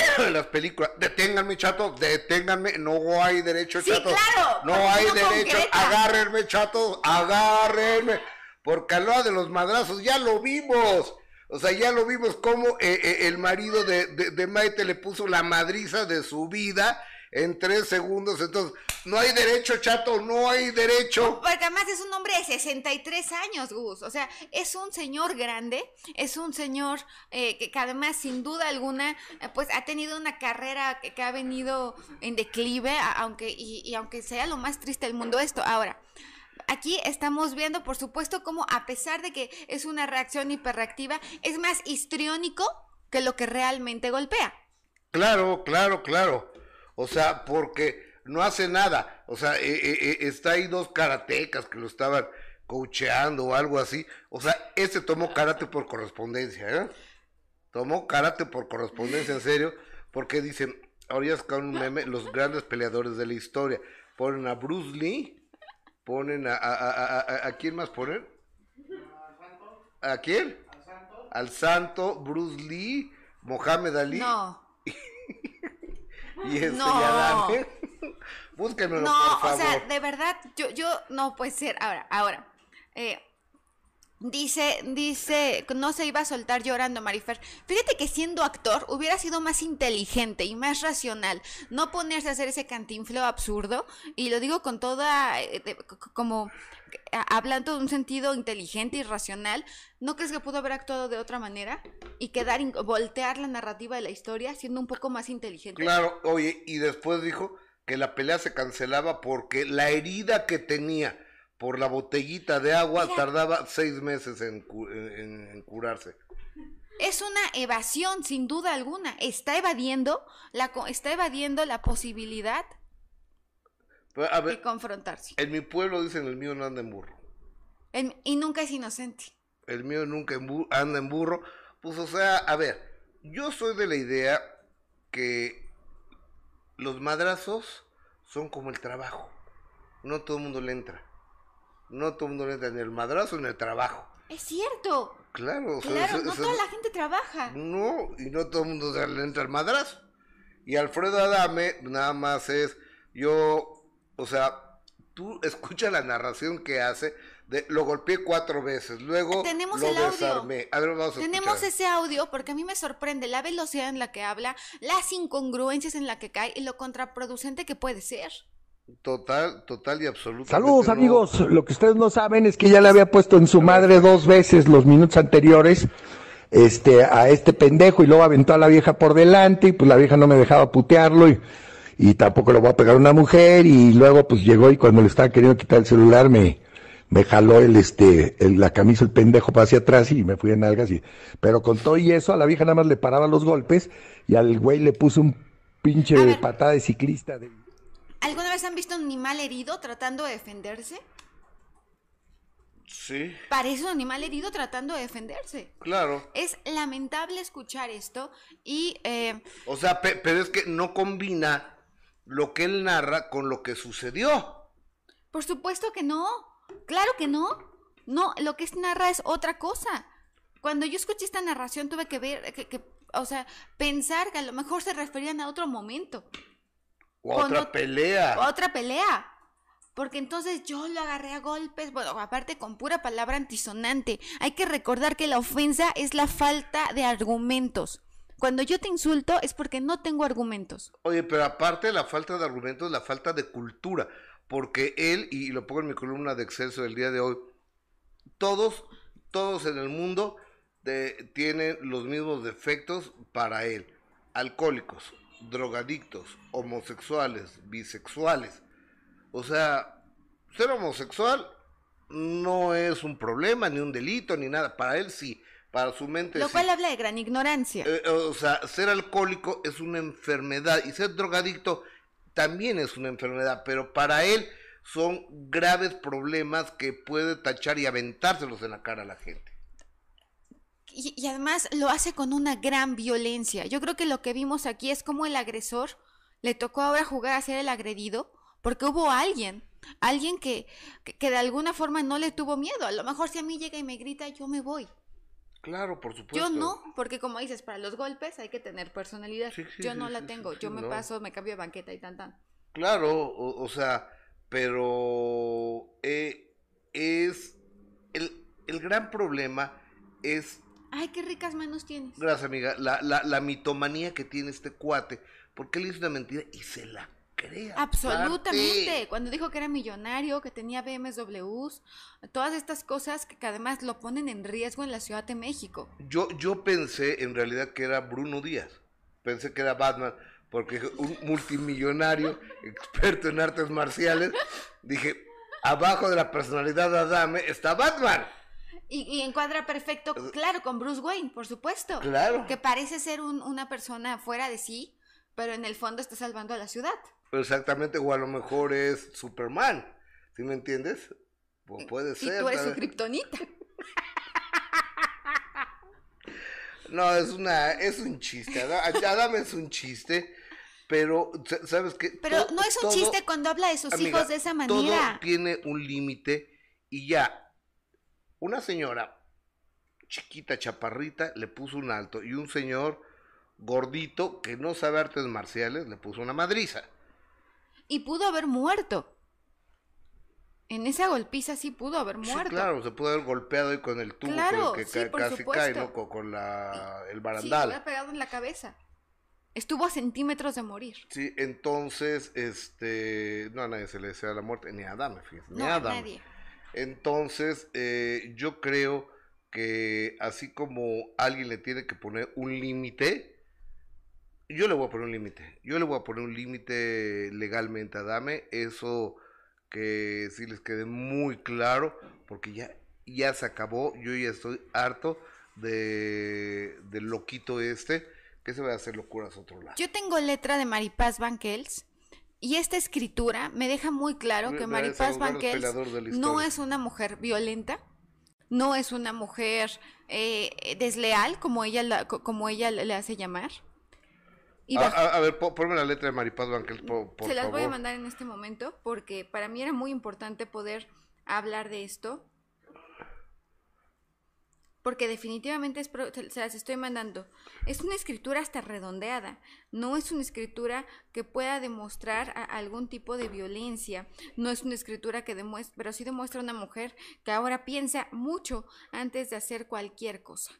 Speaker 1: Las películas, deténganme, chatos, deténganme, no hay derecho,
Speaker 6: Sí,
Speaker 1: chatos.
Speaker 6: claro,
Speaker 1: No hay derecho,
Speaker 6: concreta.
Speaker 1: agárrenme, chatos, agárrenme. Porque a lo de los madrazos ya lo vimos. O sea, ya lo vimos como eh, eh, el marido de, de, de Maite le puso la madriza de su vida en tres segundos. Entonces, no hay derecho, chato, no hay derecho.
Speaker 6: Porque además es un hombre de 63 años, Gus. O sea, es un señor grande, es un señor eh, que, que además, sin duda alguna, eh, pues ha tenido una carrera que, que ha venido en declive, aunque, y, y aunque sea lo más triste del mundo esto. Ahora, aquí estamos viendo, por supuesto, cómo a pesar de que es una reacción hiperreactiva, es más histriónico que lo que realmente golpea.
Speaker 1: Claro, claro, claro. O sea, porque no hace nada. O sea, eh, eh, eh, está ahí dos karatecas que lo estaban coacheando o algo así. O sea, ese tomó karate por correspondencia, ¿eh? Tomó karate por correspondencia, en serio. Porque dicen, ahora ya sacaron un meme, los grandes peleadores de la historia. Ponen a Bruce Lee, ponen a... ¿A, a, a, a- a quién más ponen? ¿A quién? Al santo, Bruce Lee, Mohamed Ali.
Speaker 6: No.
Speaker 1: Y este
Speaker 6: No.
Speaker 1: ya dame. Búsquenmelo,
Speaker 6: No,
Speaker 1: por
Speaker 6: o
Speaker 1: favor.
Speaker 6: sea, de verdad, yo, yo no puede ser. Ahora, ahora. eh, dice, dice, no se iba a soltar llorando, Marifer. Fíjate que siendo actor hubiera sido más inteligente y más racional. No ponerse a hacer ese cantinfleo absurdo. Y lo digo con toda, eh, como hablando de un sentido inteligente y racional. ¿No crees que pudo haber actuado de otra manera? Y quedar, voltear la narrativa de la historia siendo un poco más inteligente.
Speaker 1: Claro, oye, y después dijo que la pelea se cancelaba porque la herida que tenía por la botellita de agua
Speaker 6: Mira.
Speaker 1: tardaba seis meses en, cu- en- en curarse.
Speaker 6: Es una evasión, sin duda alguna. Está evadiendo la, está evadiendo la posibilidad
Speaker 1: Pero, a
Speaker 6: de confrontarse.
Speaker 1: en mi pueblo dicen el mío no anda en burro.
Speaker 6: Y nunca es inocente.
Speaker 1: El mío nunca en anda en burro. Pues o sea, a ver, yo soy de la idea que los madrazos son como el trabajo. No todo el mundo le entra. No todo el mundo le entra en el madrazo en el trabajo.
Speaker 6: Es cierto.
Speaker 1: Claro, o sea,
Speaker 6: Claro, no toda la gente trabaja.
Speaker 1: No, y no todo el mundo se le entra el madrazo. Y Alfredo Adame, nada más es, yo, o sea, tú escucha la narración que hace de, lo golpeé cuatro veces, luego
Speaker 6: Tenemos
Speaker 1: lo
Speaker 6: el audio.
Speaker 1: desarmé. A ver, vamos a
Speaker 6: Tenemos
Speaker 1: escuchar.
Speaker 6: ese audio porque a mí me sorprende la velocidad en la que habla, las incongruencias en la que cae y lo contraproducente que puede ser.
Speaker 1: Total, total y absolutamente.
Speaker 9: Saludos
Speaker 1: no.
Speaker 9: amigos, lo que ustedes no saben es que ya le había puesto en su madre dos veces los minutos anteriores este, a este pendejo y luego aventó a la vieja por delante y pues la vieja no me dejaba putearlo y, y tampoco lo voy a pegar a una mujer y luego pues llegó y cuando le estaba queriendo quitar el celular me, me jaló el, este, el- la camisa el pendejo para hacia atrás y me fui en algas y, pero con todo y eso a la vieja nada más le paraba los golpes y al güey le puso un pinche patada de ciclista de...
Speaker 6: ¿Alguna vez han visto un animal herido tratando de defenderse?
Speaker 1: Sí,
Speaker 6: Parece un animal herido tratando de defenderse.
Speaker 1: claro.
Speaker 6: Es lamentable escuchar esto y eh,
Speaker 1: O sea, pe- pero es que no combina lo que él narra con lo que sucedió.
Speaker 6: por supuesto que no. Claro que no. No, lo que es narra es otra cosa. Cuando yo escuché esta narración tuve que ver, que, que- o sea, pensar que a lo mejor se referían a otro momento.
Speaker 1: Otra
Speaker 6: ot-
Speaker 1: pelea.
Speaker 6: Otra pelea. Porque entonces yo lo agarré a golpes, bueno, aparte con pura palabra antisonante. Hay que recordar que la ofensa es la falta de argumentos. Cuando yo te insulto es porque no tengo argumentos.
Speaker 1: Oye, pero aparte de la falta de argumentos, la falta de cultura. Porque él, y lo pongo en mi columna de exceso del día de hoy, todos, todos en el mundo de- tienen los mismos defectos para él. Alcohólicos, drogadictos, homosexuales, bisexuales. O sea, ser homosexual no es un problema, ni un delito, ni nada. Para él sí, para su mente
Speaker 6: Lo
Speaker 1: sí.
Speaker 6: cual habla de gran ignorancia.
Speaker 1: Eh, o sea, ser alcohólico es una enfermedad y ser drogadicto también es una enfermedad, pero para él son graves problemas que puede tachar y aventárselos en la cara a la gente.
Speaker 6: Y, y además lo hace con una gran violencia. Yo creo que lo que vimos aquí es como el agresor le tocó ahora jugar a ser el agredido, porque hubo alguien, alguien que, que, que de alguna forma no le tuvo miedo. A lo mejor si a mí llega y me grita, yo me voy.
Speaker 1: Claro, por supuesto.
Speaker 6: Yo no, porque como dices, para los golpes hay que tener personalidad.
Speaker 1: Sí, sí,
Speaker 6: yo
Speaker 1: sí,
Speaker 6: no la tengo, yo me
Speaker 1: no.
Speaker 6: paso, me cambio de banqueta y tan tan.
Speaker 1: Claro, o, o sea, pero eh, es el, el gran problema es
Speaker 6: Ay, qué ricas manos tienes.
Speaker 1: Gracias, amiga. La, la, la mitomanía que tiene este cuate, porque él hizo una mentira y se la cree.
Speaker 6: Absolutamente. Cuando dijo que era millonario, que tenía BMWs, todas estas cosas que, que además lo ponen en riesgo en la Ciudad de México.
Speaker 1: Yo, yo pensé en realidad que era Bruno Díaz. Pensé que era Batman, porque un multimillonario, experto en artes marciales, dije, abajo de la personalidad de Adame está Batman.
Speaker 6: Y, y encuadra perfecto, claro, con Bruce Wayne, por supuesto.
Speaker 1: Claro.
Speaker 6: Que parece ser un- una persona fuera de sí, pero en el fondo está salvando a la ciudad.
Speaker 1: Exactamente, o a lo mejor es Superman. ¿Sí me entiendes? Pu- puede
Speaker 6: Y
Speaker 1: ser.
Speaker 6: tú eres su kriptonita.
Speaker 1: No, es una, es un chiste. Ada- Adame es un chiste, pero sa- sabes qué?
Speaker 6: Pero no es un
Speaker 1: todo-
Speaker 6: chiste cuando habla de sus
Speaker 1: amiga,
Speaker 6: hijos de esa
Speaker 1: Todo
Speaker 6: manera.
Speaker 1: tiene un límite y ya. Una señora chiquita, chaparrita, le puso un alto y un señor gordito que no sabe artes marciales le puso una madriza.
Speaker 6: Y pudo haber muerto. En esa golpiza sí pudo haber
Speaker 1: Sí,
Speaker 6: muerto.
Speaker 1: claro, se pudo haber golpeado ahí con el tubo
Speaker 6: Claro,
Speaker 1: que,
Speaker 6: sí,
Speaker 1: ca-
Speaker 6: por
Speaker 1: casi
Speaker 6: supuesto.
Speaker 1: cae, ¿no? Con, con la, el
Speaker 6: Sí, le
Speaker 1: barandal.
Speaker 6: hubiera pegado en la cabeza. Estuvo a centímetros de morir.
Speaker 1: Sí, entonces, este, no a nadie se le desea la muerte, ni a Adame, fíjate, ni
Speaker 6: No,
Speaker 1: a
Speaker 6: a
Speaker 1: Adame.
Speaker 6: nadie.
Speaker 1: Entonces, eh, yo creo que así como alguien le tiene que poner un límite, yo le voy a poner un límite. Yo le voy a poner un límite legalmente a Adame, eso que sí les quede muy claro, porque ya, ya se acabó, yo ya estoy harto de, del loquito este, que se va a hacer locuras a otro lado.
Speaker 6: Yo tengo letra de Maripaz Banquels y esta escritura me deja muy claro que Maripaz Banquels no es una mujer violenta, no es una mujer eh, desleal como ella la- co- como ella le hace llamar. Y
Speaker 1: A,
Speaker 6: baj-
Speaker 1: a- a ver, po- ponme la letra de Maripaz Banquels, por, por
Speaker 6: se las voy a mandar en este momento porque para mí era muy importante poder hablar de esto. Porque definitivamente es pro- se se las estoy mandando. Es una escritura hasta redondeada, no es una escritura que pueda demostrar a- algún tipo de violencia, no es una escritura que demuestre, pero sí demuestra una mujer que ahora piensa mucho antes de hacer cualquier cosa.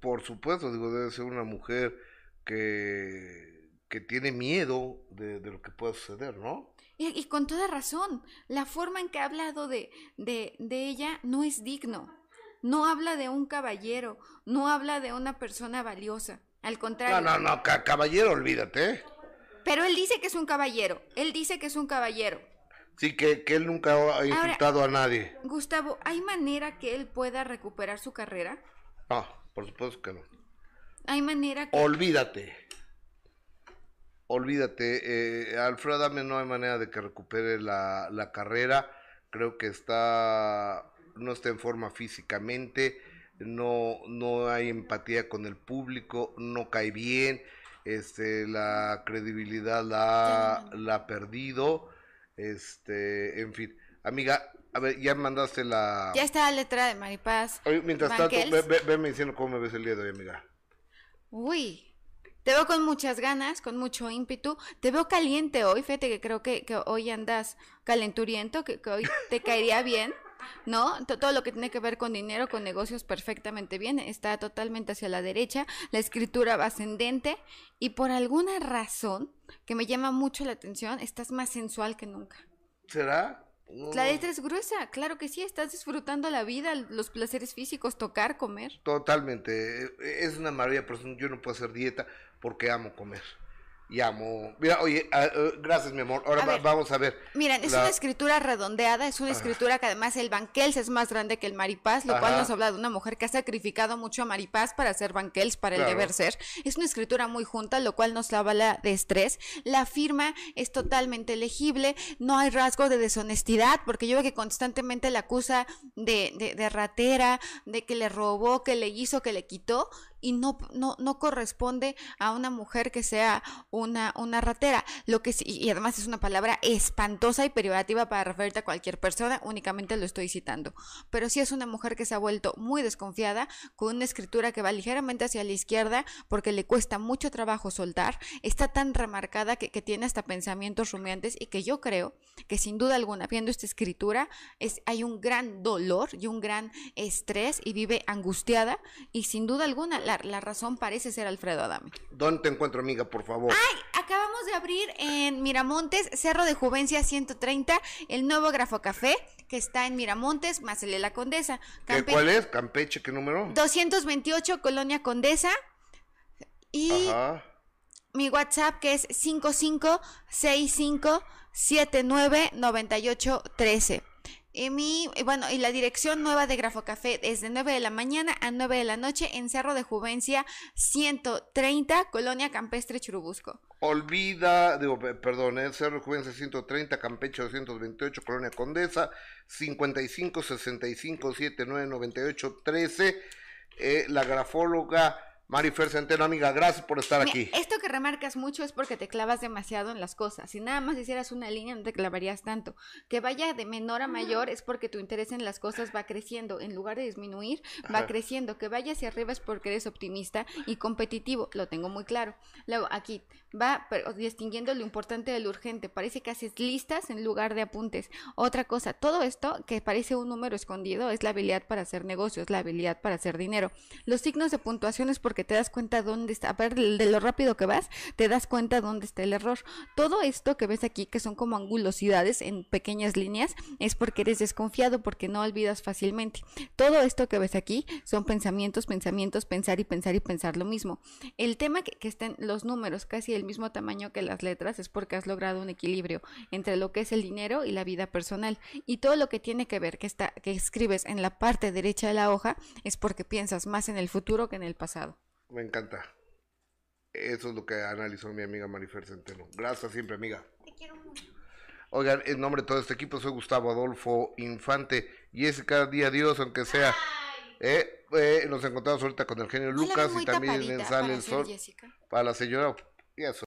Speaker 1: Por supuesto, digo, debe ser una mujer que, que tiene miedo de, de lo que pueda suceder, ¿no?
Speaker 6: Y, y con toda razón, la forma en que ha hablado de, de, de ella no es digno. No habla de un caballero, no habla de una persona valiosa. Al contrario.
Speaker 1: No, no, no, ca- caballero, olvídate.
Speaker 6: Pero él dice que es un caballero. Él dice que es un caballero.
Speaker 1: Sí, que, que él nunca ha insultado a nadie.
Speaker 6: Gustavo, ¿hay manera que él pueda recuperar su carrera?
Speaker 1: No, por supuesto que no.
Speaker 6: ¿Hay manera que...
Speaker 1: Olvídate. Olvídate. Eh, Alfredo Adame no hay manera de que recupere la, la carrera. Creo que está. No está en forma físicamente. No, no hay empatía con el público. No cae bien. Este, la credibilidad la, ha- la ha perdido. Este, en fin. Amiga, a ver, ya mandaste la.
Speaker 6: Ya está la letra de Maripaz.
Speaker 1: Oye, mientras tanto, ve, ve- veme diciendo cómo me ves el día de hoy, amiga.
Speaker 6: Uy, te veo con muchas ganas, con mucho ímpetu. Te veo caliente hoy, fíjate que creo que, que hoy andas calenturiento, que, que hoy te caería bien, ¿no? To- Todo lo que tiene que ver con dinero, con negocios, perfectamente bien. Está totalmente hacia la derecha, la escritura va ascendente y por alguna razón que me llama mucho la atención, estás más sensual que nunca.
Speaker 1: ¿Será? No,
Speaker 6: La letra es gruesa, claro que sí, estás disfrutando la vida, los placeres físicos, tocar, comer.
Speaker 1: Totalmente. eh, Es una maravilla, pero yo no puedo hacer dieta porque amo comer. Y amo. Mira, oye, ah, eh, gracias, mi amor. Ahora
Speaker 6: A
Speaker 1: va-
Speaker 6: ver.
Speaker 1: vamos a ver.
Speaker 6: Miren, es
Speaker 1: La-
Speaker 6: una escritura redondeada, es una escritura que además el Banquels es más grande que el Maripaz, lo cual nos habla de una mujer que ha sacrificado mucho a Maripaz para hacer Banquels, para el deber ser. Es una escritura muy junta, lo cual nos habla de estrés. La firma es totalmente legible, no hay rasgo de deshonestidad, porque yo veo que constantemente la acusa de, de, de ratera, de que le robó, que le hizo, que le quitó, y no, no, no corresponde a una mujer que sea una, una ratera. Lo que sí- y además es una palabra espantosa y peyorativa para referirte a cualquier persona, únicamente lo estoy citando. Pero sí es una mujer que se ha vuelto muy desconfiada, con una escritura que va ligeramente hacia la izquierda, porque le cuesta mucho trabajo soltar, está tan remarcada que, que tiene hasta pensamientos rumiantes y que yo creo que sin duda alguna, viendo esta escritura, es, hay un gran dolor y un gran estrés y vive angustiada y sin duda alguna la, la razón parece ser Alfredo Adame.
Speaker 1: ¿Dónde te encuentro, amiga, por favor?
Speaker 6: Acabamos de abrir en Miramontes, Cerro de Juvencia 130, el nuevo Grafo Café, que está en Miramontes, Macele la Condesa.
Speaker 1: ¿Qué,
Speaker 6: Campe-
Speaker 1: ¿Cuál es? ¿Campeche? ¿Qué número?
Speaker 6: 228, Colonia Condesa. Y
Speaker 1: Ajá.
Speaker 6: mi WhatsApp que es 5565799813. Bueno, y la dirección nueva de Grafo Café es de 9 de la mañana a 9 de la noche en Cerro de Juvencia 130, Colonia Campestre Churubusco.
Speaker 1: Olvida, digo, pe- perdón, es Cerro Juvencio 130, Campeche 228, Colonia Condesa, 55 65 79 98 13. Eh, la grafóloga Marifer Centeno, amiga, gracias por estar
Speaker 6: Mira,
Speaker 1: aquí.
Speaker 6: Esto que remarcas mucho es porque te clavas demasiado en las cosas. Si nada más hicieras una línea, no te clavarías tanto. Que vaya de menor a mayor es porque tu interés en las cosas va creciendo. En lugar de disminuir, va
Speaker 1: Ajá.
Speaker 6: creciendo. Que vaya hacia arriba es porque eres optimista y competitivo. Lo tengo muy claro. Luego, aquí va distinguiendo lo importante de lo urgente. Parece que haces listas en lugar de apuntes. Otra cosa, todo esto que parece un número escondido es la habilidad para hacer negocios, la habilidad para hacer dinero. Los signos de puntuación es porque te das cuenta dónde está, a ver, de lo rápido que vas, te das cuenta dónde está el error. Todo esto que ves aquí, que son como angulosidades en pequeñas líneas, es porque eres desconfiado, porque no olvidas fácilmente. Todo esto que ves aquí son pensamientos, pensamientos, pensar y pensar y pensar lo mismo. El tema que, que estén los números casi del mismo tamaño que las letras es porque has logrado un equilibrio entre lo que es el dinero y la vida personal. Y todo lo que tiene que ver que está, que escribes en la parte derecha de la hoja es porque piensas más en el futuro que en el pasado.
Speaker 1: Me encanta. Eso es lo que analizó mi amiga Marifer Centeno. Gracias siempre, amiga.
Speaker 6: Te quiero mucho.
Speaker 1: Oigan, en nombre de todo este equipo, soy Gustavo Adolfo Infante. Y es cada día Dios, aunque sea. Eh, eh, nos encontramos ahorita con el genio Lucas y también en Sale el Sol.
Speaker 6: Jessica.
Speaker 1: Para la señora. Y eso.